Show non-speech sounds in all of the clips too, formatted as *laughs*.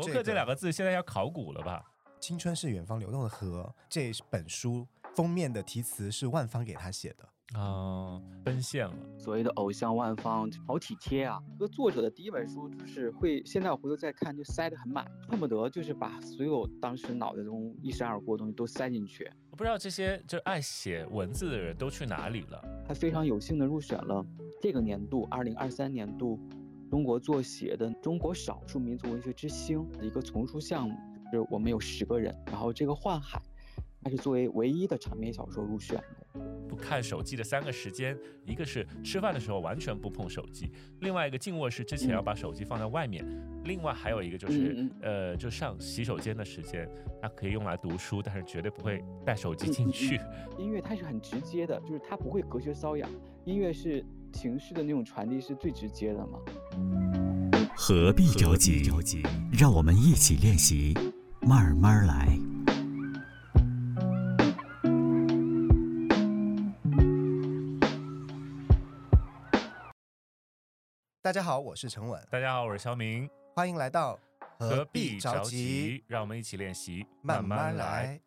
博客这两个字现在要考古了吧？青春是远方流动的河，这本书封面的题词是万芳给他写的。啊，奔现了。所谓的偶像万方，好体贴啊！这个作者的第一本书就是会，现在我回头再看就塞得很满，恨不得就是把所有当时脑袋中一闪而过的东西都塞进去。我不知道这些就爱写文字的人都去哪里了。他非常有幸的入选了这个年度二零二三年度中国作协的中国少数民族文学之星的一个丛书项目，就是我们有十个人，然后这个《幻海》，它是作为唯一的长篇小说入选的。不看手机的三个时间，一个是吃饭的时候完全不碰手机，另外一个进卧室之前要把手机放在外面，另外还有一个就是呃，就上洗手间的时间，它可以用来读书，但是绝对不会带手机进去。音乐它是很直接的，就是它不会隔靴搔痒，音乐是情绪的那种传递是最直接的嘛。何必着急？让我们一起练习，慢慢来。大家好，我是陈稳。大家好，我是肖明。欢迎来到何必着急？让我们一起练习，慢慢来。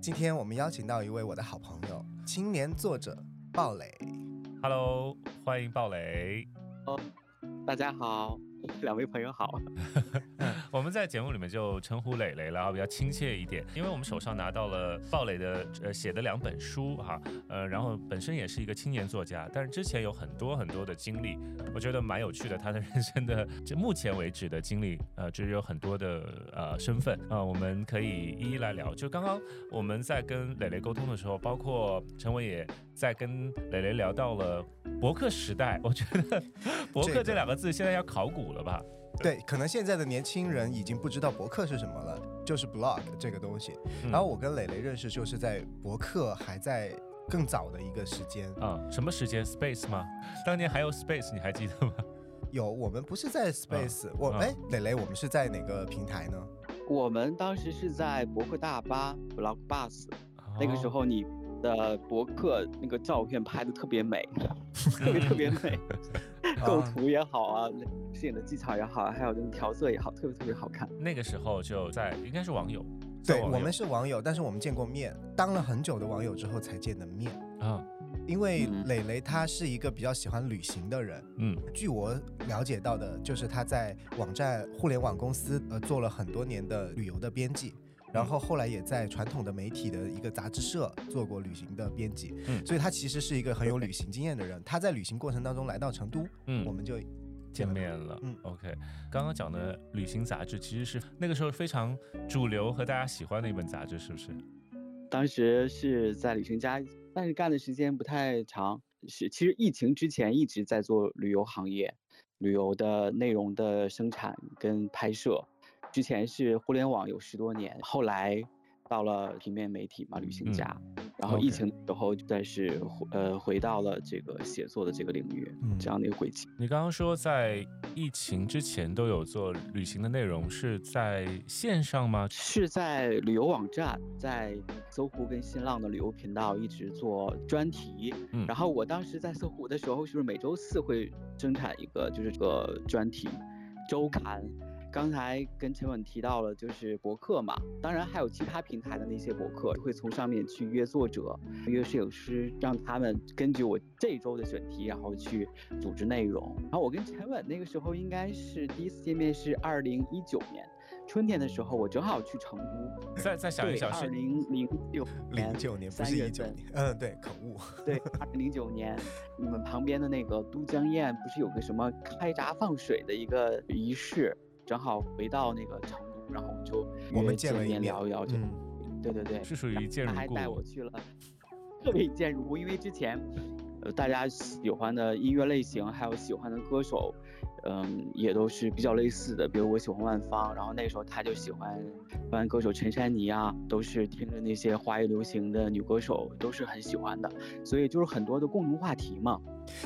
今天我们邀请到一位我的好朋友，青年作者鲍蕾。Hello，欢迎鲍雷。哦，大家好。两位朋友好，*laughs* *laughs* 我们在节目里面就称呼磊磊了，比较亲切一点，因为我们手上拿到了鲍磊的呃写的两本书哈，呃，然后本身也是一个青年作家，但是之前有很多很多的经历，我觉得蛮有趣的，他的人生的就目前为止的经历，呃，就是有很多的呃身份啊，我们可以一一来聊。就刚刚我们在跟磊磊沟通的时候，包括陈伟也在跟磊磊聊到了博客时代，我觉得博客这两个字现在要考古。了吧？对，可能现在的年轻人已经不知道博客是什么了，就是 blog 这个东西。然后我跟磊磊认识就是在博客还在更早的一个时间啊，什么时间？Space 吗？当年还有 Space，你还记得吗？有，我们不是在 Space，我哎，磊磊，我们是在哪个平台呢？我们当时是在博客大巴 blog bus，那个时候你的博客那个照片拍的特别美，*laughs* 特别特别美。*laughs* 构图也好啊，摄影的技巧也好，还有这种调色也好，特别特别好看。那个时候就在应该是网友，对我们是网友，但是我们见过面，当了很久的网友之后才见的面啊。因为磊磊他是一个比较喜欢旅行的人，嗯，据我了解到的，就是他在网站互联网公司呃做了很多年的旅游的编辑。然后后来也在传统的媒体的一个杂志社做过旅行的编辑，嗯，所以他其实是一个很有旅行经验的人。他在旅行过程当中来到成都，嗯，我们就见面了，嗯，OK。刚刚讲的旅行杂志其实是那个时候非常主流和大家喜欢的一本杂志，是不是？当时是在旅行家，但是干的时间不太长。是，其实疫情之前一直在做旅游行业，旅游的内容的生产跟拍摄。之前是互联网有十多年，后来到了平面媒体嘛，旅行家，然后疫情之后再是呃回到了这个写作的这个领域，这样的一个轨迹。你刚刚说在疫情之前都有做旅行的内容，是在线上吗？是在旅游网站，在搜狐跟新浪的旅游频道一直做专题。嗯，然后我当时在搜狐的时候，是不是每周四会生产一个就是这个专题周刊？刚才跟陈稳提到了，就是博客嘛，当然还有其他平台的那些博客，会从上面去约作者、约摄影师，让他们根据我这周的选题，然后去组织内容。然后我跟陈稳那个时候应该是第一次见面，是二零一九年春天的时候，我正好去成都。再再想一想，二零零六零九年不是一九年，嗯，对，口误。对，二零零九年，你们旁边的那个都江堰不是有个什么开闸放水的一个仪式？正好回到那个成都，然后就我们见面聊一聊，就对对对，是属于见。他还带我去了，特别见如故，因为之前，呃，大家喜欢的音乐类型还有喜欢的歌手。嗯，也都是比较类似的，比如我喜欢万芳，然后那时候他就喜欢，欢歌手陈珊妮啊，都是听着那些华语流行的女歌手，都是很喜欢的，所以就是很多的共同话题嘛。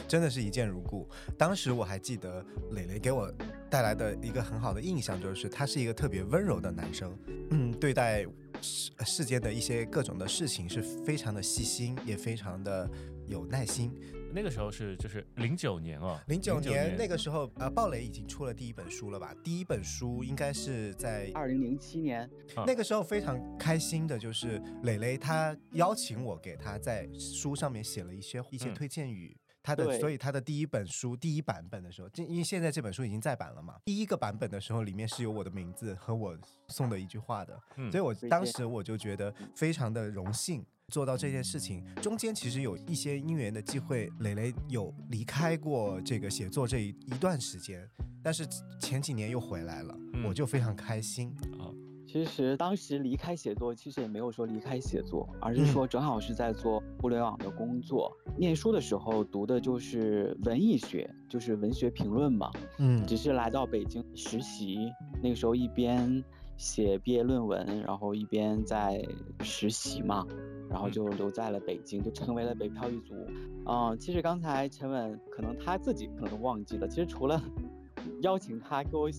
真的是一见如故。当时我还记得磊磊给我带来的一个很好的印象，就是他是一个特别温柔的男生，嗯，对待世世间的一些各种的事情是非常的细心，也非常的。有耐心。那个时候是就是零九年哦，零九年那个时候，呃，鲍蕾已经出了第一本书了吧？第一本书应该是在二零零七年。那个时候非常开心的就是蕾蕾她邀请我给她在书上面写了一些一些推荐语。他的所以他的第一本书第一版本的时候，因为现在这本书已经再版了嘛，第一个版本的时候里面是有我的名字和我送的一句话的，所以我当时我就觉得非常的荣幸。做到这件事情，中间其实有一些因缘的机会，磊磊有离开过这个写作这一一段时间，但是前几年又回来了，我就非常开心啊。其实当时离开写作，其实也没有说离开写作，而是说正好是在做互联网的工作。念书的时候读的就是文艺学，就是文学评论嘛。嗯，只是来到北京实习，那个时候一边写毕业论文，然后一边在实习嘛。然后就留在了北京，就成为了北漂一族。嗯，其实刚才陈稳可能他自己可能都忘记了，其实除了邀请他给我。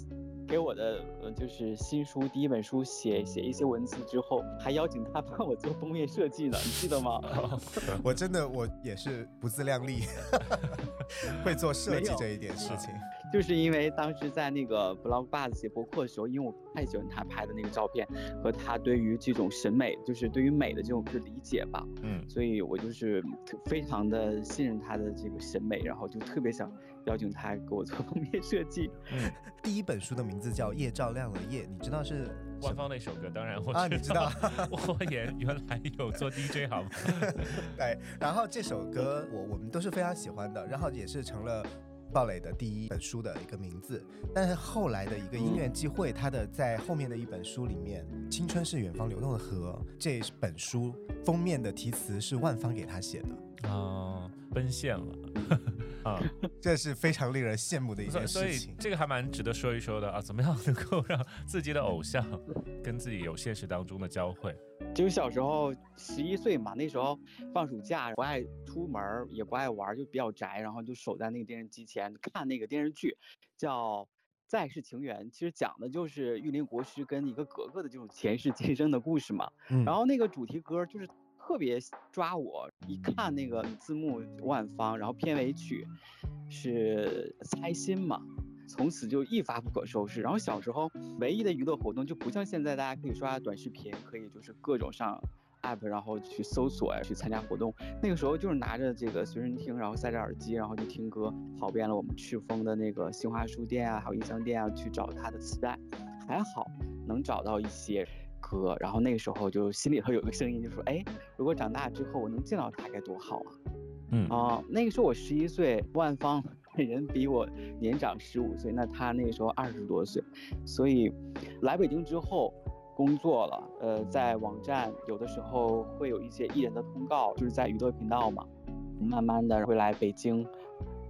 给我的呃就是新书第一本书写写一些文字之后，还邀请他帮我做封面设计呢，你记得吗？*laughs* 我真的我也是不自量力，*laughs* 会做设计这一点事情。就是因为当时在那个 blog buzz 写博客的时候，因为我太喜欢他拍的那个照片和他对于这种审美，就是对于美的这种是理解吧，嗯，所以我就是非常的信任他的这个审美，然后就特别想邀请他给我做封面设计。嗯，第一本书的名字叫《夜照亮了夜》，你知道是万芳那首歌？当然我啊，你知道，*laughs* 我也原来有做 DJ 好吗？*laughs* 对，然后这首歌我我们都是非常喜欢的，然后也是成了。鲍蕾的第一本书的一个名字，但是后来的一个音乐机会，他的在后面的一本书里面，《青春是远方流动的河》这本书封面的题词是万芳给他写的啊，奔现了啊，*laughs* 这是非常令人羡慕的一件事情。这个还蛮值得说一说的啊，怎么样能够让自己的偶像跟自己有现实当中的交汇？就是小时候十一岁嘛，那时候放暑假不爱出门，也不爱玩，就比较宅，然后就守在那个电视机前看那个电视剧，叫《再世情缘》，其实讲的就是玉林国师跟一个格格的这种前世今生的故事嘛。然后那个主题歌就是特别抓我，一看那个字幕万芳，然后片尾曲是猜心嘛。从此就一发不可收拾。然后小时候唯一的娱乐活动就不像现在，大家可以刷短视频，可以就是各种上 app，然后去搜索呀，去参加活动。那个时候就是拿着这个随身听，然后塞着耳机，然后就听歌，跑遍了我们赤峰的那个新华书店啊，还有音像店啊，去找他的磁带。还好能找到一些歌。然后那个时候就心里头有个声音，就说：哎，如果长大之后我能见到他该多好啊！嗯啊，那个时候我十一岁，万芳。*laughs* 人比我年长十五岁，那他那个时候二十多岁，所以来北京之后工作了。呃，在网站有的时候会有一些艺人的通告，就是在娱乐频道嘛。慢慢的会来北京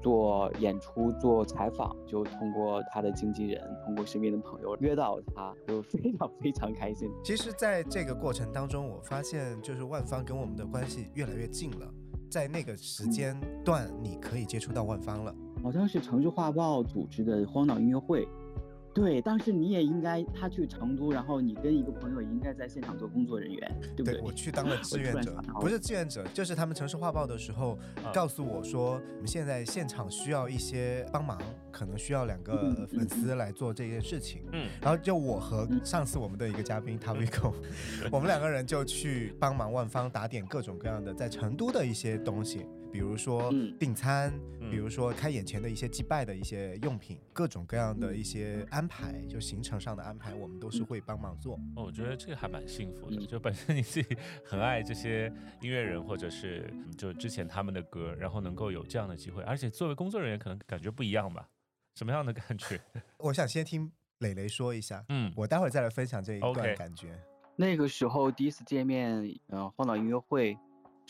做演出、做采访，就通过他的经纪人，通过身边的朋友约到他，就非常非常开心。其实，在这个过程当中，我发现就是万方跟我们的关系越来越近了。在那个时间段，你可以接触到万方了。好像是城市画报组织的荒岛音乐会。对，当时你也应该，他去成都，然后你跟一个朋友应该在现场做工作人员，对不对？我去当了志愿者，不是志愿者，就是他们城市画报的时候告诉我说，我们现在现场需要一些帮忙，可能需要两个粉丝来做这件事情。嗯，然后就我和上次我们的一个嘉宾 Tavico，我们两个人就去帮忙万方打点各种各样的在成都的一些东西。比如说订餐，比如说开眼前的一些祭拜的一些用品，各种各样的一些安排，就行程上的安排，我们都是会帮忙做。哦，我觉得这个还蛮幸福的，就本身你自己很爱这些音乐人，或者是就之前他们的歌，然后能够有这样的机会，而且作为工作人员可能感觉不一样吧？什么样的感觉？*laughs* 我想先听磊磊说一下，嗯，我待会儿再来分享这一段感觉。那个时候第一次见面，嗯，荒岛音乐会。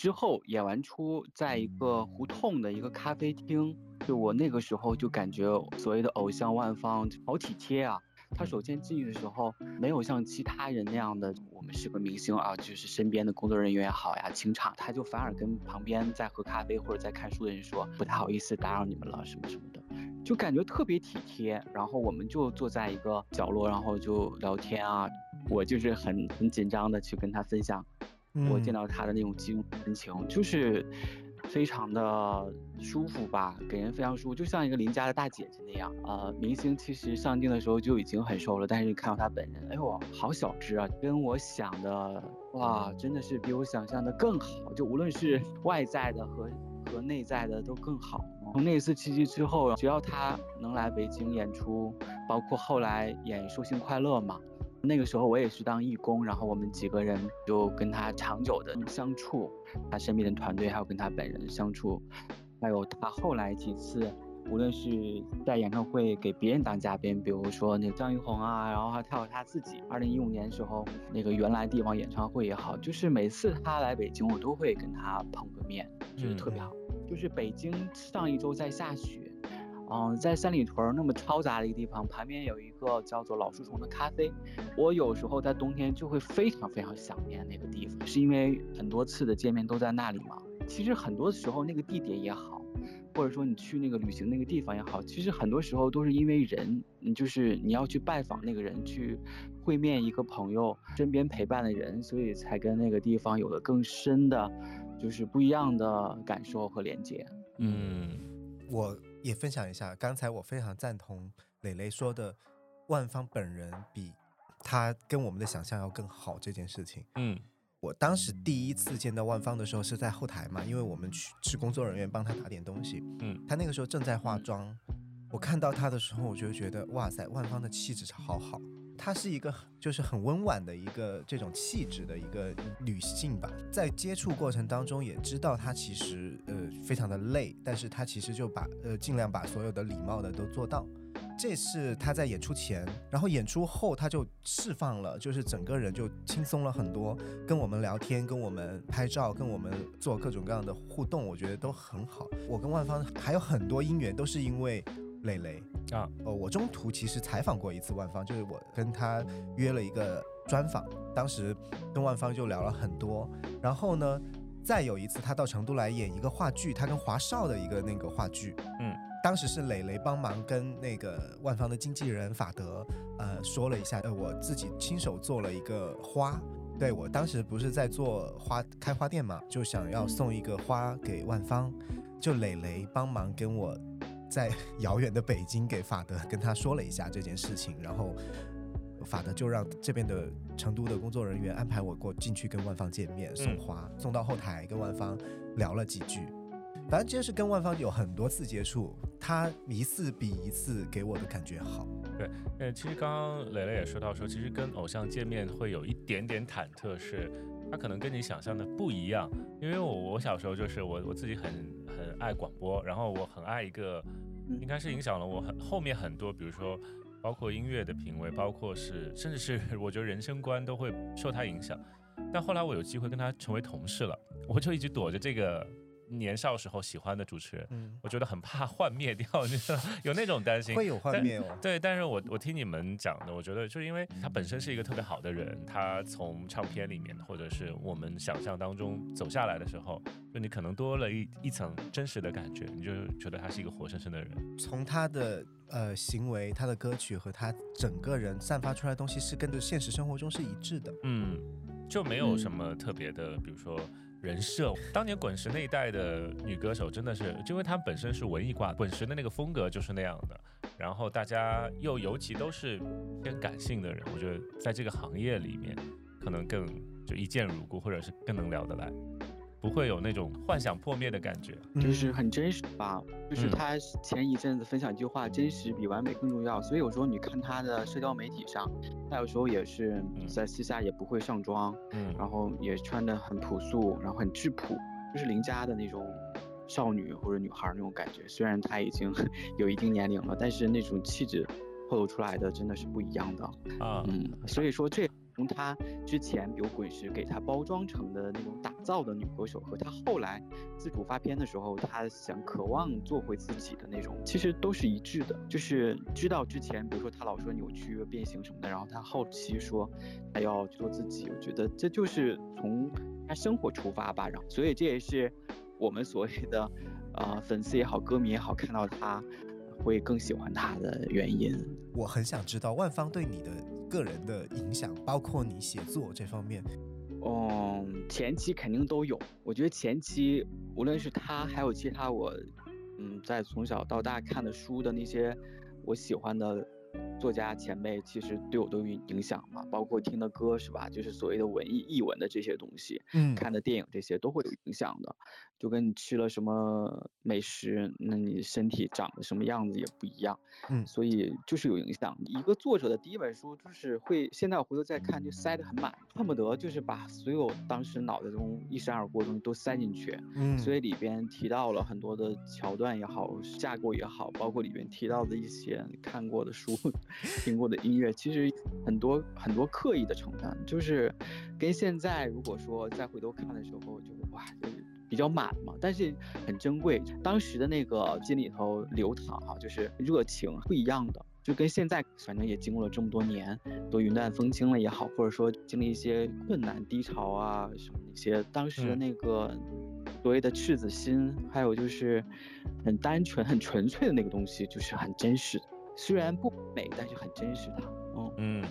之后演完出，在一个胡同的一个咖啡厅，就我那个时候就感觉所谓的偶像万芳好体贴啊。他首先进去的时候，没有像其他人那样的，我们是个明星啊，就是身边的工作人员也好呀，清场，他就反而跟旁边在喝咖啡或者在看书的人说，不太好意思打扰你们了，什么什么的，就感觉特别体贴。然后我们就坐在一个角落，然后就聊天啊，我就是很很紧张的去跟他分享。我见到他的那种激动神情，就是非常的舒服吧，给人非常舒服，就像一个邻家的大姐姐那样。呃，明星其实上镜的时候就已经很瘦了，但是看到她本人，哎呦，好小只啊，跟我想的哇，真的是比我想象的更好，就无论是外在的和和内在的都更好。从那次契机之后，只要她能来北京演出，包括后来演《寿星快乐》嘛。那个时候我也是当义工，然后我们几个人就跟他长久的相处，他身边的团队还有跟他本人相处，还有他后来几次，无论是在演唱会给别人当嘉宾，比如说那个张艺宏啊，然后还有他自己，二零一五年的时候那个原来地方演唱会也好，就是每次他来北京，我都会跟他碰个面，就是特别好。就是北京上一周在下雪。嗯，在三里屯那么嘈杂的一个地方，旁边有一个叫做老树丛的咖啡。我有时候在冬天就会非常非常想念那个地方，是因为很多次的见面都在那里嘛。其实很多时候那个地点也好，或者说你去那个旅行那个地方也好，其实很多时候都是因为人，你就是你要去拜访那个人，去会面一个朋友，身边陪伴的人，所以才跟那个地方有了更深的，就是不一样的感受和连接。嗯，我。也分享一下，刚才我非常赞同磊磊说的，万芳本人比他跟我们的想象要更好这件事情。嗯，我当时第一次见到万芳的时候是在后台嘛，因为我们去是工作人员帮她打点东西。嗯，她那个时候正在化妆，我看到她的时候，我就觉得哇塞，万芳的气质好好。她是一个就是很温婉的一个这种气质的一个女性吧，在接触过程当中也知道她其实呃非常的累，但是她其实就把呃尽量把所有的礼貌的都做到。这是她在演出前，然后演出后她就释放了，就是整个人就轻松了很多，跟我们聊天，跟我们拍照，跟我们做各种各样的互动，我觉得都很好。我跟万芳还有很多姻缘都是因为。磊磊啊，哦，我中途其实采访过一次万芳，就是我跟他约了一个专访，当时跟万芳就聊了很多。然后呢，再有一次他到成都来演一个话剧，他跟华少的一个那个话剧，嗯，当时是磊磊帮忙跟那个万芳的经纪人法德，呃，说了一下，呃，我自己亲手做了一个花，对我当时不是在做花开花店嘛，就想要送一个花给万芳，就磊磊帮忙跟我。在遥远的北京给法德跟他说了一下这件事情，然后法德就让这边的成都的工作人员安排我过进去跟万芳见面，送花，送到后台跟万芳聊了几句。反正就是跟万芳有很多次接触，他一次比一次给我的感觉好。对，呃，其实刚刚磊磊也说到说，其实跟偶像见面会有一点点忐忑，是他可能跟你想象的不一样。因为我我小时候就是我我自己很很爱广播，然后我很爱一个。应该是影响了我很后面很多，比如说包括音乐的品味，包括是甚至是 *laughs* 我觉得人生观都会受他影响。但后来我有机会跟他成为同事了，我就一直躲着这个。年少时候喜欢的主持人，嗯，我觉得很怕幻灭掉，*laughs* 有那种担心。会有幻灭哦。对，但是我我听你们讲的，我觉得就是因为他本身是一个特别好的人，他从唱片里面或者是我们想象当中走下来的时候，就你可能多了一一层真实的感觉，你就觉得他是一个活生生的人。从他的呃行为、他的歌曲和他整个人散发出来的东西是跟着现实生活中是一致的。嗯，就没有什么特别的，比如说。人设，当年滚石那一代的女歌手真的是，就因为她本身是文艺挂，滚石的那个风格就是那样的。然后大家又尤其都是偏感性的人，我觉得在这个行业里面，可能更就一见如故，或者是更能聊得来。不会有那种幻想破灭的感觉，就是很真实吧。就是他前一阵子分享一句话：“真实比完美更重要。”所以有时候你看他的社交媒体上，他有时候也是在私下也不会上妆，嗯，然后也穿的很朴素，然后很质朴，就是邻家的那种少女或者女孩那种感觉。虽然他已经 *laughs* 有一定年龄了，但是那种气质透露出来的真的是不一样的啊。嗯，所以说这。从她之前，比如滚石给她包装成的那种打造的女歌手，和她后来自主发片的时候，她想渴望做回自己的那种，其实都是一致的。就是知道之前，比如说她老说扭曲、变形什么的，然后她后期说她要做自己，我觉得这就是从她生活出发吧。然后，所以这也是我们所谓的，呃，粉丝也好，歌迷也好，看到她会更喜欢他的原因。我很想知道万芳对你的。个人的影响，包括你写作这方面，嗯，前期肯定都有。我觉得前期无论是他，还有其他我，嗯，在从小到大看的书的那些我喜欢的。作家前辈其实对我都有影响嘛，包括听的歌是吧？就是所谓的文艺译文的这些东西，嗯，看的电影这些都会有影响的。就跟你吃了什么美食，那你身体长得什么样子也不一样，嗯，所以就是有影响。一个作者的第一本书就是会，现在我回头再看就塞得很满，恨不得就是把所有当时脑袋中一闪而过的东西都塞进去，嗯，所以里边提到了很多的桥段也好，架构也好，包括里边提到的一些看过的书、*laughs* 听过的音乐，其实很多很多刻意的成分，就是跟现在如果说再回头看的时候，就哇。比较满嘛，但是很珍贵。当时的那个心里头流淌哈，就是热情不一样的，就跟现在反正也经过了这么多年，都云淡风轻了也好，或者说经历一些困难低潮啊什么那些，当时的那个所谓的赤子心，还有就是很单纯、很纯粹的那个东西，就是很真实的。虽然不美，但是很真实的。嗯嗯。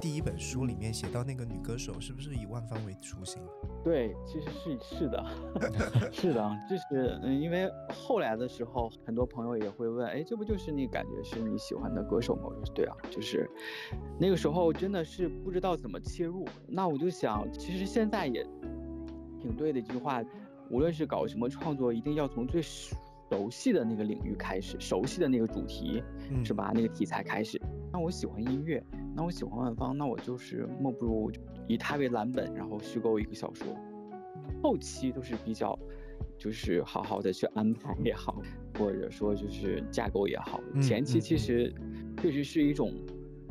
第一本书里面写到那个女歌手，是不是以万芳为初心？对，其实是是的，*laughs* 是的，就是嗯，因为后来的时候，很多朋友也会问，哎，这不就是你感觉是你喜欢的歌手吗？我说对啊，就是那个时候真的是不知道怎么切入。那我就想，其实现在也挺对的一句话，无论是搞什么创作，一定要从最熟悉的那个领域开始，熟悉的那个主题，是吧？那个题材开始。那我喜欢音乐。那我喜欢万芳，那我就是莫不如以他为蓝本，然后虚构一个小说。后期都是比较，就是好好的去安排也好，或者说就是架构也好。前期其实确实是一种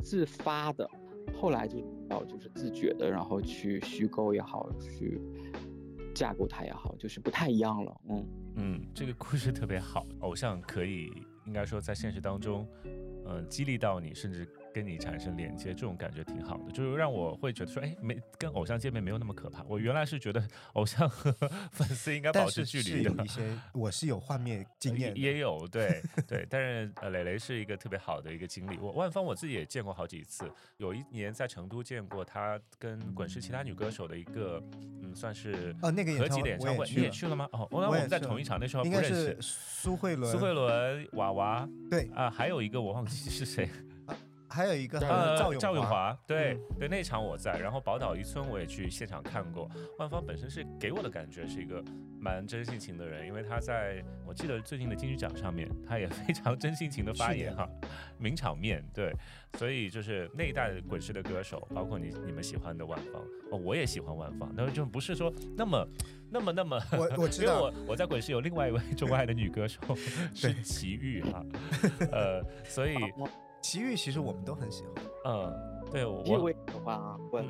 自发的，后来就要就是自觉的，然后去虚构也好，去架构它也好，就是不太一样了。嗯嗯，这个故事特别好，偶像可以应该说在现实当中，嗯，激励到你，甚至。跟你产生连接，这种感觉挺好的，就是让我会觉得说，哎，没跟偶像见面没有那么可怕。我原来是觉得偶像和 *laughs* 粉丝应该保持距离的。一些我是有幻灭经验，也有对对，但是呃，磊磊是一个特别好的一个经历。我万芳我自己也见过好几次，有一年在成都见过他跟滚石其他女歌手的一个，嗯，算是哦那个合集的演唱会，你也去了吗？哦，我们在同一场，那时候不认识苏慧伦，苏慧伦娃娃，对啊，还有一个我忘记是谁。还有一个呃赵永华，对对，那场我在，然后宝岛一村我也去现场看过。万芳本身是给我的感觉是一个蛮真性情的人，因为他在我记得最近的金曲奖上面，他也非常真性情的发言哈，*laughs* 名场面对，所以就是那一代滚石的歌手，包括你你们喜欢的万芳，哦，我也喜欢万芳，但是就不是说那么 *laughs* 那么那么，我 *laughs* 我知道，我我在滚石有另外一位钟爱的女歌手是齐豫哈，呃，所以。奇遇其实我们都很喜欢，嗯，对我这位的话，我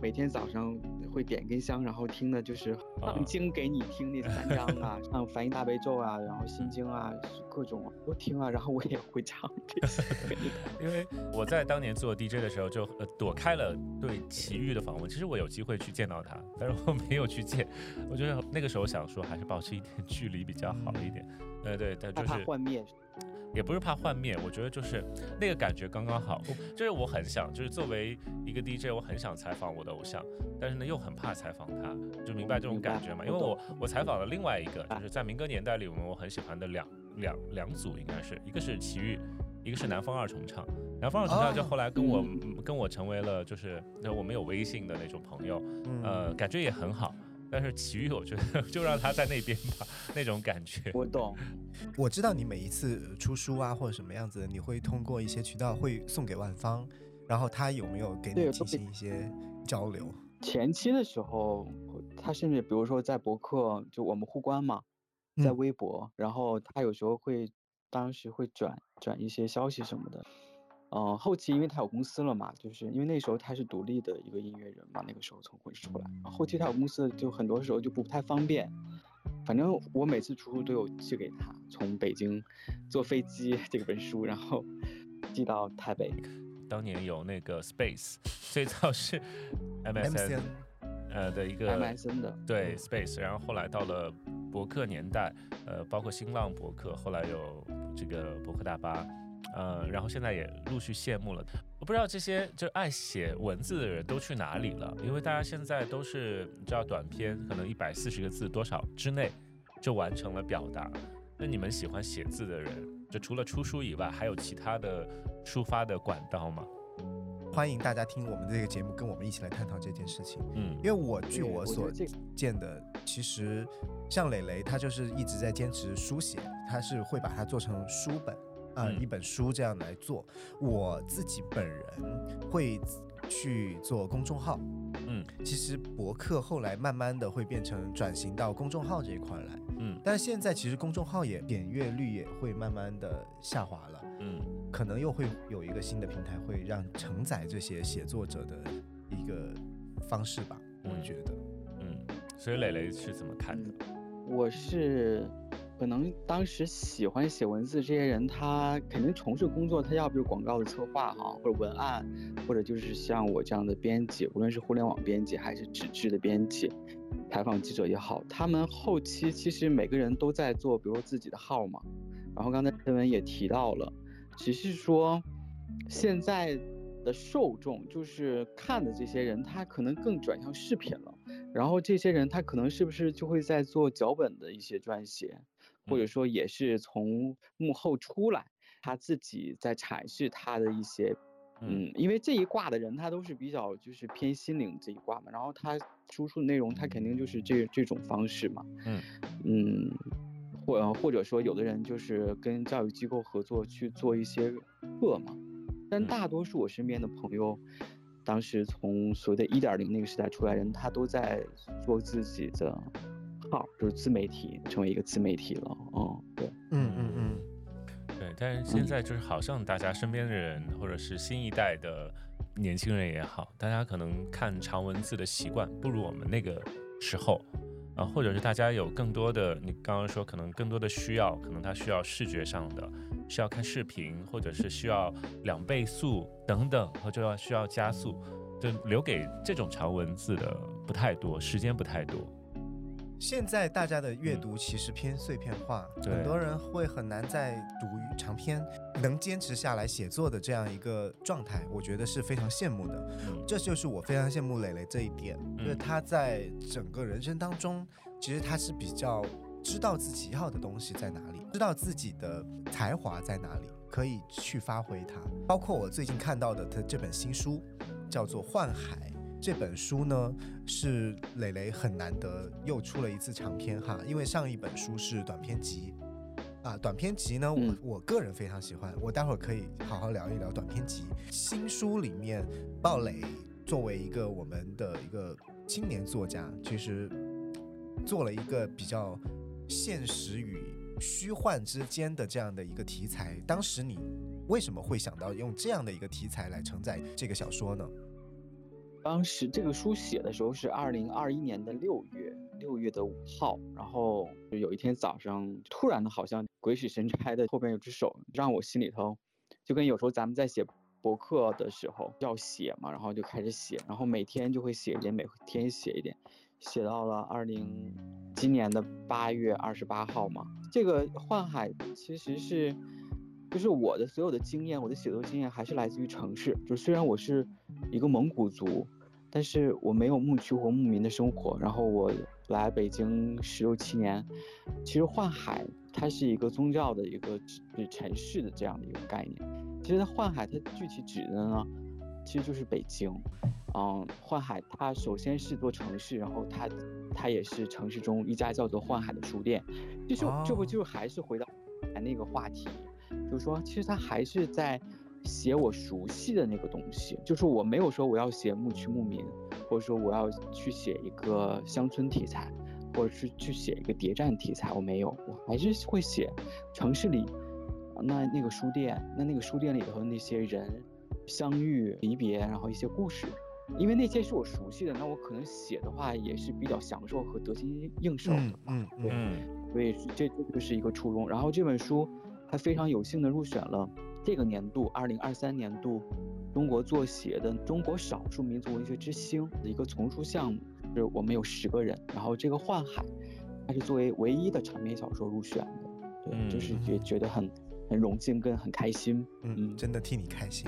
每天早上会点根香，然后听的就是放经给你听那三章啊，*laughs* 像梵音大悲咒啊，然后心经啊，各种都听啊，然后我也会唱这些。*laughs* 因为我在当年做 DJ 的时候，就呃躲开了对奇遇的访问。其实我有机会去见到他，但是我没有去见。我觉得那个时候想说，还是保持一点距离比较好一点。对对，他就是幻灭。也不是怕幻灭，我觉得就是那个感觉刚刚好。就是我很想，就是作为一个 DJ，我很想采访我的偶像，但是呢又很怕采访他，就明白这种感觉嘛。因为我我采访了另外一个，就是在民歌年代里我们我很喜欢的两两两组，应该是一个是齐豫，一个是南方二重唱。南方二重唱就后来跟我跟我成为了就是我们有微信的那种朋友，呃，感觉也很好。但是奇遇，我觉得 *laughs* 就让他在那边吧，那种感觉。我懂，我知道你每一次出书啊或者什么样子，你会通过一些渠道会送给万方，然后他有没有给你进行一些交流？前期的时候，他甚至比如说在博客，就我们互关嘛，在微博，然后他有时候会当时会转转一些消息什么的。嗯，后期因为他有公司了嘛，就是因为那时候他是独立的一个音乐人嘛，那个时候从混出来，后期他有公司，就很多时候就不太方便。反正我每次出书都有寄给他，从北京坐飞机这本书，然后 *laughs* 寄到台北。当年有那个 Space，*laughs* 最早是 *laughs* MSN，呃的一个 MSN 的，对 Space，然后后来到了博客年代，呃，包括新浪博客，后来有这个博客大巴。呃，然后现在也陆续谢幕了。我不知道这些就爱写文字的人都去哪里了，因为大家现在都是你知道短篇，可能一百四十个字多少之内就完成了表达。那你们喜欢写字的人，就除了出书以外，还有其他的抒发的管道吗？欢迎大家听我们这个节目，跟我们一起来探讨这件事情。嗯，因为我据我所见的，其实像磊磊，他就是一直在坚持书写，他是会把它做成书本。啊，一本书这样来做，我自己本人会去做公众号。嗯，其实博客后来慢慢的会变成转型到公众号这一块来。嗯，但是现在其实公众号也点阅率也会慢慢的下滑了。嗯，可能又会有一个新的平台会让承载这些写作者的一个方式吧，我觉得。嗯，所以磊磊是怎么看的？我是。可能当时喜欢写文字这些人，他肯定从事工作，他要不就广告的策划哈，或者文案，或者就是像我这样的编辑，无论是互联网编辑还是纸质的编辑，采访记者也好，他们后期其实每个人都在做，比如说自己的号嘛。然后刚才新闻也提到了，只是说现在的受众就是看的这些人，他可能更转向视频了。然后这些人他可能是不是就会在做脚本的一些撰写？或者说也是从幕后出来，他自己在阐释他的一些，嗯，因为这一卦的人他都是比较就是偏心灵这一卦嘛，然后他输出的内容他肯定就是这这种方式嘛，嗯。嗯，或或者说有的人就是跟教育机构合作去做一些课嘛，但大多数我身边的朋友，当时从所谓的一点零那个时代出来人，他都在做自己的。号就是自媒体，成为一个自媒体了。哦，对，嗯嗯嗯，对。但是现在就是好像大家身边的人，或者是新一代的年轻人也好，大家可能看长文字的习惯不如我们那个时候啊，或者是大家有更多的，你刚刚说可能更多的需要，可能他需要视觉上的，需要看视频，或者是需要两倍速等等，或者要需要加速，就留给这种长文字的不太多，时间不太多。现在大家的阅读其实偏碎片化，很多人会很难在读长篇能坚持下来写作的这样一个状态，我觉得是非常羡慕的。这就是我非常羡慕磊磊这一点，就是他在整个人生当中，其实他是比较知道自己要的东西在哪里，知道自己的才华在哪里，可以去发挥它。包括我最近看到的他这本新书，叫做《幻海》。这本书呢，是磊磊很难得又出了一次长篇哈，因为上一本书是短篇集，啊，短篇集呢，我我个人非常喜欢，我待会儿可以好好聊一聊短篇集。新书里面，鲍蕾作为一个我们的一个青年作家，其实做了一个比较现实与虚幻之间的这样的一个题材。当时你为什么会想到用这样的一个题材来承载这个小说呢？当时这个书写的时候是二零二一年的六月，六月的五号。然后有一天早上，突然的，好像鬼使神差的，后边有只手让我心里头，就跟有时候咱们在写博客的时候要写嘛，然后就开始写，然后每天就会写一点，每天写一点，写到了二零今年的八月二十八号嘛。这个幻海其实是，就是我的所有的经验，我的写作经验还是来自于城市。就虽然我是一个蒙古族。但是我没有牧区或牧民的生活，然后我来北京十六七年，其实幻海它是一个宗教的一个城市的这样的一个概念。其实幻海它具体指的呢，其实就是北京。嗯，幻海它首先是座城市，然后它它也是城市中一家叫做幻海的书店。其实这不就还是回到那个话题，就是说其实他还是在。写我熟悉的那个东西，就是我没有说我要写牧区牧民，或者说我要去写一个乡村题材，或者是去写一个谍战题材，我没有，我还是会写城市里，那那个书店，那那个书店里头的那些人相遇离别，然后一些故事，因为那些是我熟悉的，那我可能写的话也是比较享受和得心应手的，嗯嗯，所以这这就是一个初衷。然后这本书还非常有幸的入选了。这个年度，二零二三年度，中国作协的中国少数民族文学之星的一个丛书项目，是我们有十个人，然后这个《幻海》，它是作为唯一的长篇小说入选的，对，就是也觉得很很荣幸跟很开心。嗯，真的替你开心。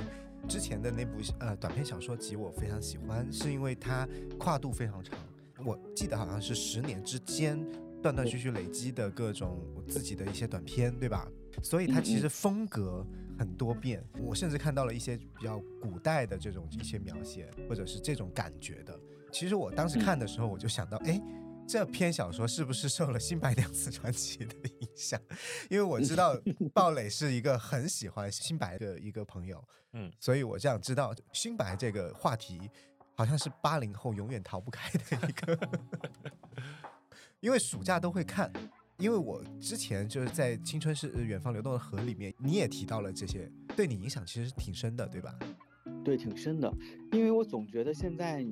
之前的那部呃短篇小说集我非常喜欢，是因为它跨度非常长。我记得好像是十年之间断断续续累积的各种我自己的一些短片，对吧？所以它其实风格很多变。我甚至看到了一些比较古代的这种一些描写，或者是这种感觉的。其实我当时看的时候，我就想到，哎。这篇小说是不是受了《新白娘子传奇》的影响？因为我知道鲍蕾是一个很喜欢新白的一个朋友，*laughs* 嗯，所以我这样知道新白这个话题好像是八零后永远逃不开的一个，*laughs* 因为暑假都会看。因为我之前就是在《青春是远方流动的河》里面，你也提到了这些，对你影响其实挺深的，对吧？对，挺深的，因为我总觉得现在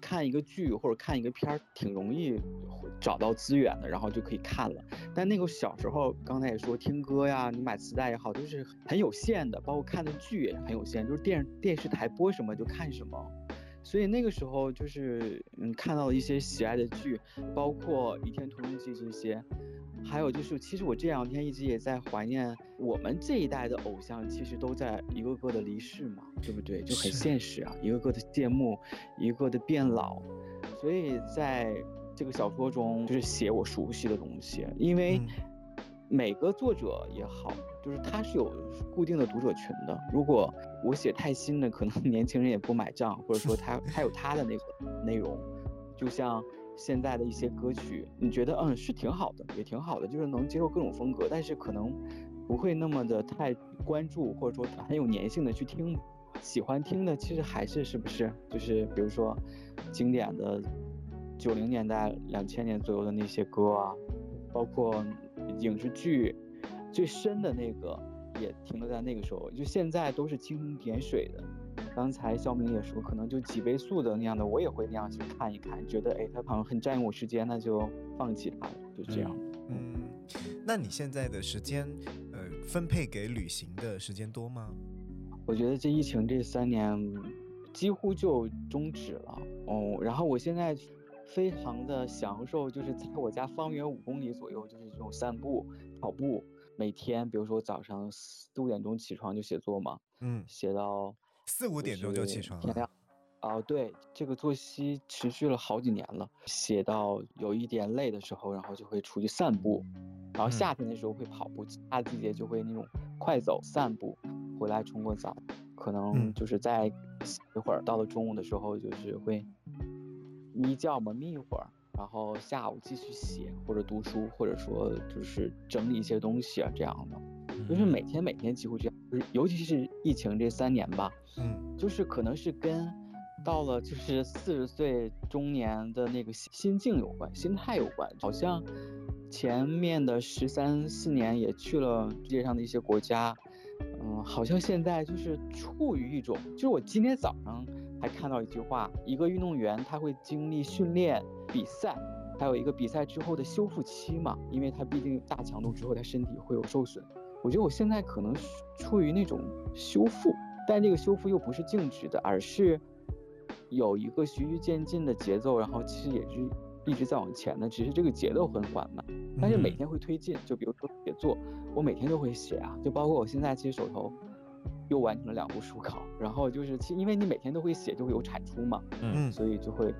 看一个剧或者看一个片儿挺容易找到资源的，然后就可以看了。但那个小时候，刚才也说听歌呀，你买磁带也好，都是很有限的，包括看的剧也很有限，就是电电视台播什么就看什么。所以那个时候就是嗯，看到了一些喜爱的剧，包括《倚天屠龙记》这些。还有就是，其实我这两天一直也在怀念我们这一代的偶像，其实都在一个个的离世嘛，对不对？就很现实啊，一个个的谢幕，一个个的变老。所以在这个小说中，就是写我熟悉的东西，因为每个作者也好，就是他是有固定的读者群的。如果我写太新的，可能 *laughs* 年轻人也不买账，或者说他他有他的那个内容，就像。现在的一些歌曲，你觉得嗯是挺好的，也挺好的，就是能接受各种风格，但是可能不会那么的太关注，或者说很有粘性的去听。喜欢听的其实还是是不是，就是比如说经典的九零年代、两千年左右的那些歌啊，包括影视剧最深的那个也停留在那个时候，就现在都是蜻蜓点水的。刚才肖明也说，可能就几倍速的那样的，我也会那样去看一看，觉得哎，他好像很占用我时间，那就放弃它了，就这样。嗯，那你现在的时间，呃，分配给旅行的时间多吗？我觉得这疫情这三年几乎就终止了哦。然后我现在非常的享受，就是在我家方圆五公里左右，就是这种散步、跑步，每天比如说早上四五点钟起床就写作嘛，嗯，写到。四五点钟就起床了，哦，对，这个作息持续了好几年了。写到有一点累的时候，然后就会出去散步，然后夏天的时候会跑步，其他季节就会那种快走散步，回来冲个澡，可能就是在一会儿到了中午的时候，就是会眯觉嘛，眯一会儿，然后下午继续写或者读书，或者说就是整理一些东西啊这样的。就是每天每天几乎这样，就是尤其是疫情这三年吧，嗯，就是可能是跟到了就是四十岁中年的那个心境有关，心态有关。好像前面的十三四年也去了世界上的一些国家，嗯，好像现在就是处于一种，就是我今天早上还看到一句话，一个运动员他会经历训练、比赛，还有一个比赛之后的修复期嘛，因为他毕竟大强度之后他身体会有受损。我觉得我现在可能处于那种修复，但这个修复又不是静止的，而是有一个循序渐进的节奏，然后其实也是一直在往前的，只是这个节奏很缓慢，但是每天会推进。就比如说写作，我每天都会写啊，就包括我现在其实手头又完成了两部书稿，然后就是其因为你每天都会写，就会有产出嘛，嗯，所以就会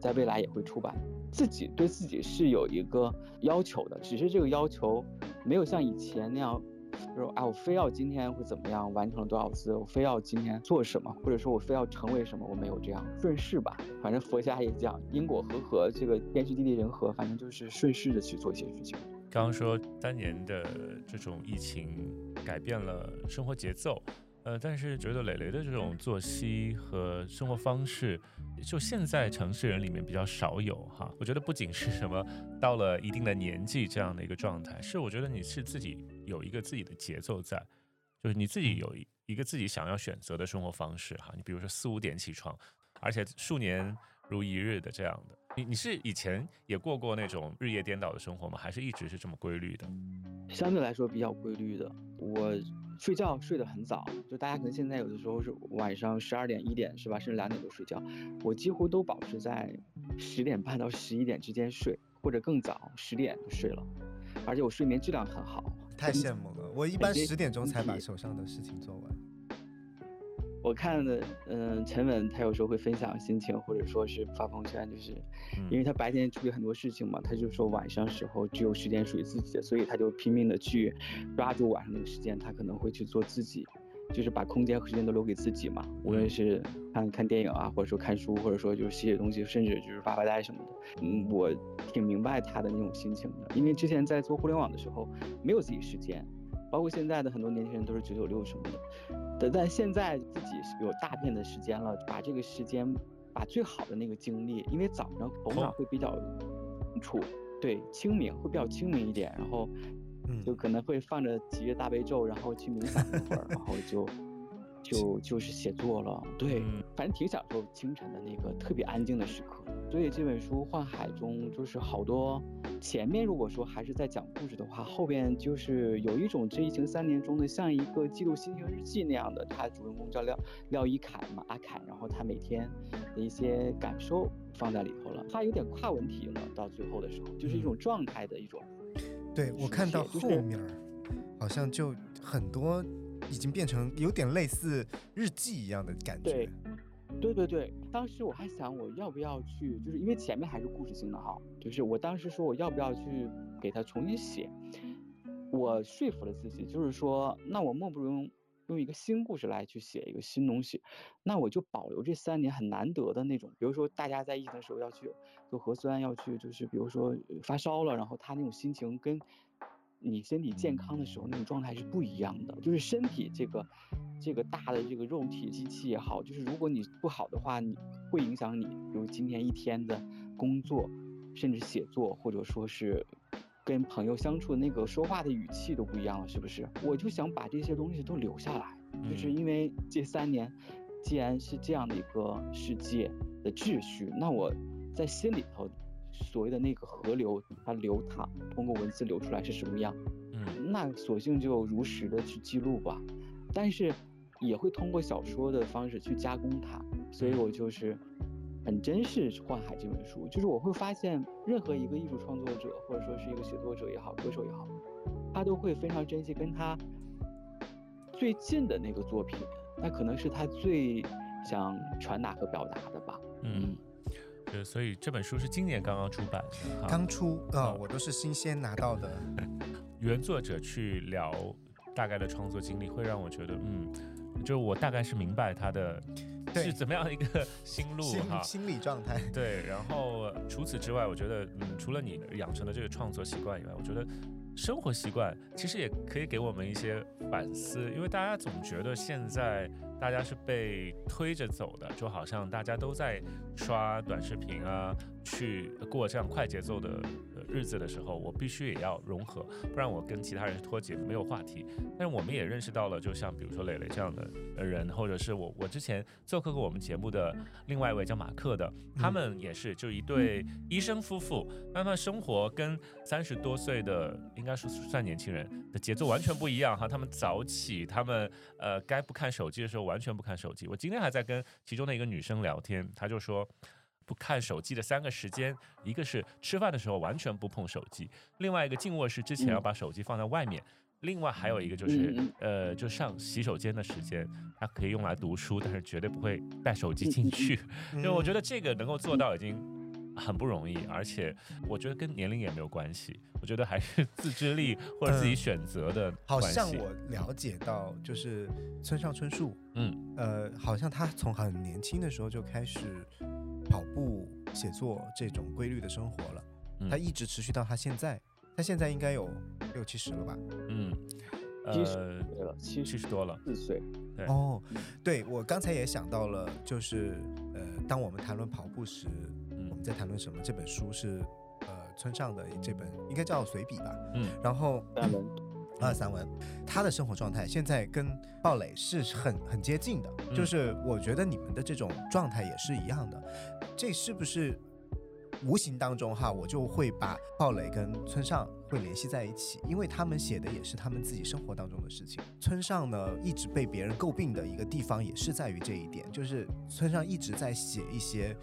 在未来也会出版。自己对自己是有一个要求的，只是这个要求没有像以前那样。就是哎，我非要今天会怎么样，完成了多少字，我非要今天做什么，或者说我非要成为什么，我没有这样顺势吧。反正佛家也讲因果和合，这个天时地利人和，反正就是顺势的去做一些事情。刚刚说当年的这种疫情改变了生活节奏。呃，但是觉得磊磊的这种作息和生活方式，就现在城市人里面比较少有哈。我觉得不仅是什么到了一定的年纪这样的一个状态，是我觉得你是自己有一个自己的节奏在，就是你自己有一一个自己想要选择的生活方式哈。你比如说四五点起床，而且数年如一日的这样的，你你是以前也过过那种日夜颠倒的生活吗？还是一直是这么规律的？相对来说比较规律的，我。睡觉睡得很早，就大家可能现在有的时候是晚上十二点一点是吧，甚至两点多睡觉，我几乎都保持在十点半到十一点之间睡，或者更早十点就睡了，而且我睡眠质量很好。太羡慕了。我一般十点钟才把手上的事情做完。我看的，嗯，陈稳他有时候会分享心情，或者说是发朋友圈，就是因为他白天处理很多事情嘛，他就说晚上时候只有时间属于自己的，所以他就拼命的去抓住晚上那个时间，他可能会去做自己，就是把空间和时间都留给自己嘛，无论是看看电影啊，或者说看书，或者说就是写写东西，甚至就是发发呆什么的。嗯，我挺明白他的那种心情的，因为之前在做互联网的时候没有自己时间。包括现在的很多年轻人都是九九六什么的，但但现在自己有大片的时间了，把这个时间，把最好的那个精力，因为早上头脑会比较清楚，对，清明会比较清明一点，然后，就可能会放着几月大悲咒，然后去冥想一会儿，然后就。就就是写作了，对，反正挺享受清晨的那个特别安静的时刻。所以这本书《幻海》中就是好多前面如果说还是在讲故事的话，后边就是有一种这疫情三年中的像一个记录心情日记那样的。他主人公叫廖廖一凯嘛，阿凯，然后他每天的一些感受放在里头了。他有点跨文体了，到最后的时候就是一种状态的一种。对我看到后面好像就很多。已经变成有点类似日记一样的感觉。对，对对对。当时我还想我要不要去，就是因为前面还是故事性的哈，就是我当时说我要不要去给他重新写。我说服了自己，就是说，那我莫不如用一个新故事来去写一个新东西。那我就保留这三年很难得的那种，比如说大家在疫情的时候要去做核酸，要去就是比如说发烧了，然后他那种心情跟。你身体健康的时候，那种状态是不一样的。就是身体这个，这个大的这个肉体机器也好，就是如果你不好的话，你会影响你，比如今天一天的工作，甚至写作，或者说是跟朋友相处的那个说话的语气都不一样了，是不是？我就想把这些东西都留下来，就是因为这三年，既然是这样的一个世界的秩序，那我在心里头。所谓的那个河流，它流淌，通过文字流出来是什么样？嗯，那索性就如实的去记录吧。但是也会通过小说的方式去加工它。所以我就是很珍视《幻海》这本书，就是我会发现，任何一个艺术创作者，或者说是一个写作者也好，歌手也好，他都会非常珍惜跟他最近的那个作品，那可能是他最想传达和表达的吧。嗯。对，所以这本书是今年刚刚出版的，刚出啊，我都是新鲜拿到的。*laughs* 原作者去聊大概的创作经历，会让我觉得，嗯，就我大概是明白他的是怎么样一个心路哈，心理状态。对，然后除此之外，我觉得，嗯，除了你养成的这个创作习惯以外，我觉得。生活习惯其实也可以给我们一些反思，因为大家总觉得现在大家是被推着走的，就好像大家都在刷短视频啊，去过这样快节奏的。日子的时候，我必须也要融合，不然我跟其他人脱节，没有话题。但是我们也认识到了，就像比如说磊磊这样的人，或者是我，我之前做客过我们节目的另外一位叫马克的，他们也是就一对医生夫妇，他们生活跟三十多岁的应该说算年轻人的节奏完全不一样哈。他们早起，他们呃该不看手机的时候完全不看手机。我今天还在跟其中的一个女生聊天，她就说。不看手机的三个时间，一个是吃饭的时候完全不碰手机，另外一个进卧室之前要把手机放在外面，另外还有一个就是呃，就上洗手间的时间，它可以用来读书，但是绝对不会带手机进去。因为我觉得这个能够做到已经很不容易，而且我觉得跟年龄也没有关系，我觉得还是自制力或者自己选择的。好像我了解到，就是村上春树，嗯，呃，好像他从很年轻的时候就开始。跑步、写作这种规律的生活了，他一直持续到他现在，他现在应该有六七十了吧？嗯，七十了，七七十多了，四岁。对哦，对我刚才也想到了，就是呃，当我们谈论跑步时，在谈论什么？这本书是呃村上的这本，应该叫随笔吧？嗯，然后。散文啊散文，他的生活状态现在跟鲍蕾是很很接近的，就是我觉得你们的这种状态也是一样的，这是不是无形当中哈，我就会把鲍蕾跟村上会联系在一起，因为他们写的也是他们自己生活当中的事情。村上呢，一直被别人诟病的一个地方也是在于这一点，就是村上一直在写一些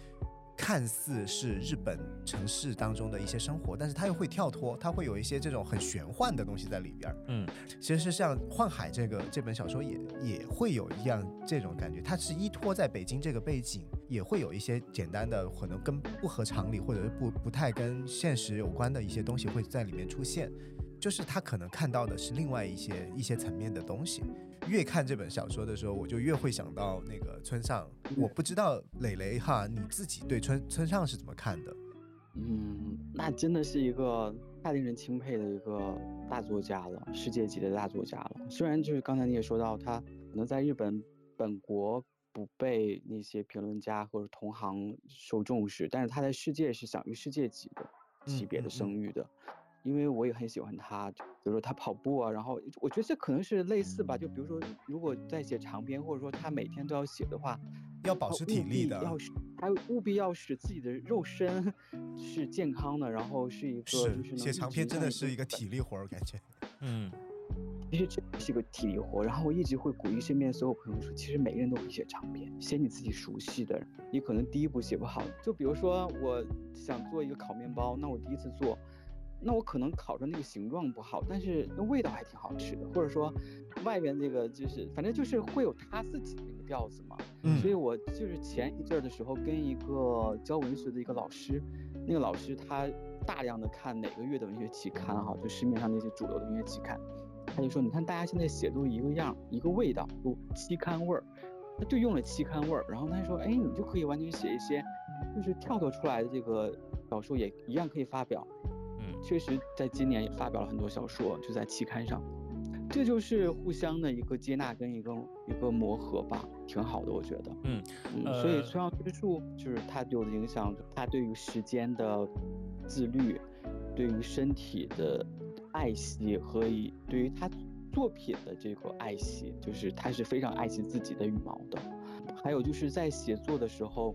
看似是日本城市当中的一些生活，但是它又会跳脱，它会有一些这种很玄幻的东西在里边儿嗯，其实是像《幻海》这个这本小说也也会有一样这种感觉，它是依托在北京这个背景，也会有一些简单的可能跟不合常理或者是不不太跟现实有关的一些东西会在里面出现。就是他可能看到的是另外一些一些层面的东西。越看这本小说的时候，我就越会想到那个村上。我不知道磊磊哈，你自己对村村上是怎么看的？嗯，那真的是一个太令人钦佩的一个大作家了，世界级的大作家了。虽然就是刚才你也说到，他可能在日本本国不被那些评论家或者同行受重视，但是他在世界是享誉世界级的级别的声誉的。因为我也很喜欢他，比如说他跑步啊，然后我觉得这可能是类似吧。就比如说，如果在写长篇，或者说他每天都要写的话，要保持体力的，要还务必要使自己的肉身是健康的，然后是一个就是写长篇真的是一个体力活儿，感觉。*laughs* 嗯，其实这是一个体力活。然后我一直会鼓励身边所有朋友说，其实每个人都会写长篇，写你自己熟悉的。你可能第一步写不好，就比如说我想做一个烤面包，那我第一次做。那我可能烤着那个形状不好，但是那味道还挺好吃的，或者说，外边这个就是反正就是会有他自己的一个调子嘛。嗯。所以我就是前一阵儿的时候跟一个教文学的一个老师，那个老师他大量的看哪个月的文学期刊哈，就市面上那些主流的文学期刊，他就说你看大家现在写都一个样，一个味道，都期刊味儿，他就用了期刊味儿，然后他说哎你就可以完全写一些，就是跳脱出来的这个小说也一样可以发表。确实，在今年也发表了很多小说，就在期刊上，这就是互相的一个接纳跟一个一个磨合吧，挺好的，我觉得。嗯，所以村上春树就是他对我的影响，他对于时间的自律，对于身体的爱惜和以对于他作品的这个爱惜，就是他是非常爱惜自己的羽毛的。还有就是在写作的时候。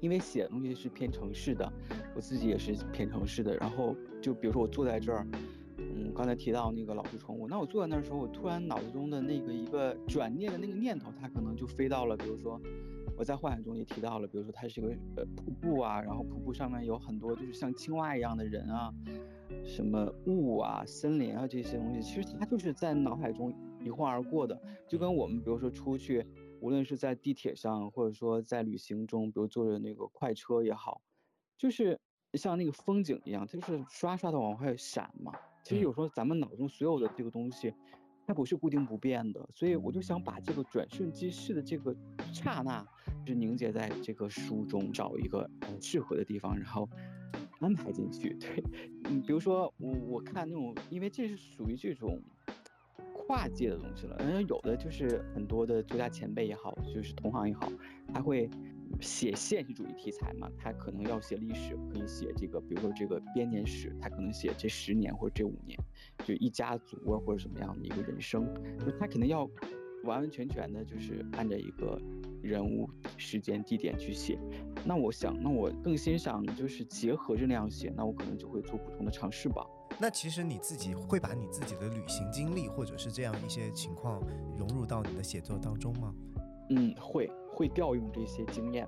因为写的东西是偏城市的，我自己也是偏城市的。然后就比如说我坐在这儿，嗯，刚才提到那个老式宠物，那我坐在那儿的时候，我突然脑子中的那个一个转念的那个念头，它可能就飞到了，比如说我在幻想中也提到了，比如说它是一个呃瀑布啊，然后瀑布上面有很多就是像青蛙一样的人啊，什么雾啊、森林啊这些东西，其实它就是在脑海中一晃而过的，就跟我们比如说出去。无论是在地铁上，或者说在旅行中，比如坐着那个快车也好，就是像那个风景一样，它就是刷刷的往外闪嘛。其实有时候咱们脑中所有的这个东西，它不是固定不变的，所以我就想把这个转瞬即逝的这个刹那，就凝结在这个书中，找一个适合的地方，然后安排进去。对，嗯，比如说我我看那种，因为这是属于这种。跨界的东西了，嗯，有的就是很多的作家前辈也好，就是同行也好，他会写现实主义题材嘛，他可能要写历史，可以写这个，比如说这个编年史，他可能写这十年或者这五年，就一家族啊或者什么样的一个人生，就他肯定要完完全全的，就是按照一个人物、时间、地点去写。那我想，那我更欣赏就是结合着那样写，那我可能就会做不同的尝试吧。那其实你自己会把你自己的旅行经历，或者是这样一些情况融入到你的写作当中吗？嗯，会会调用这些经验。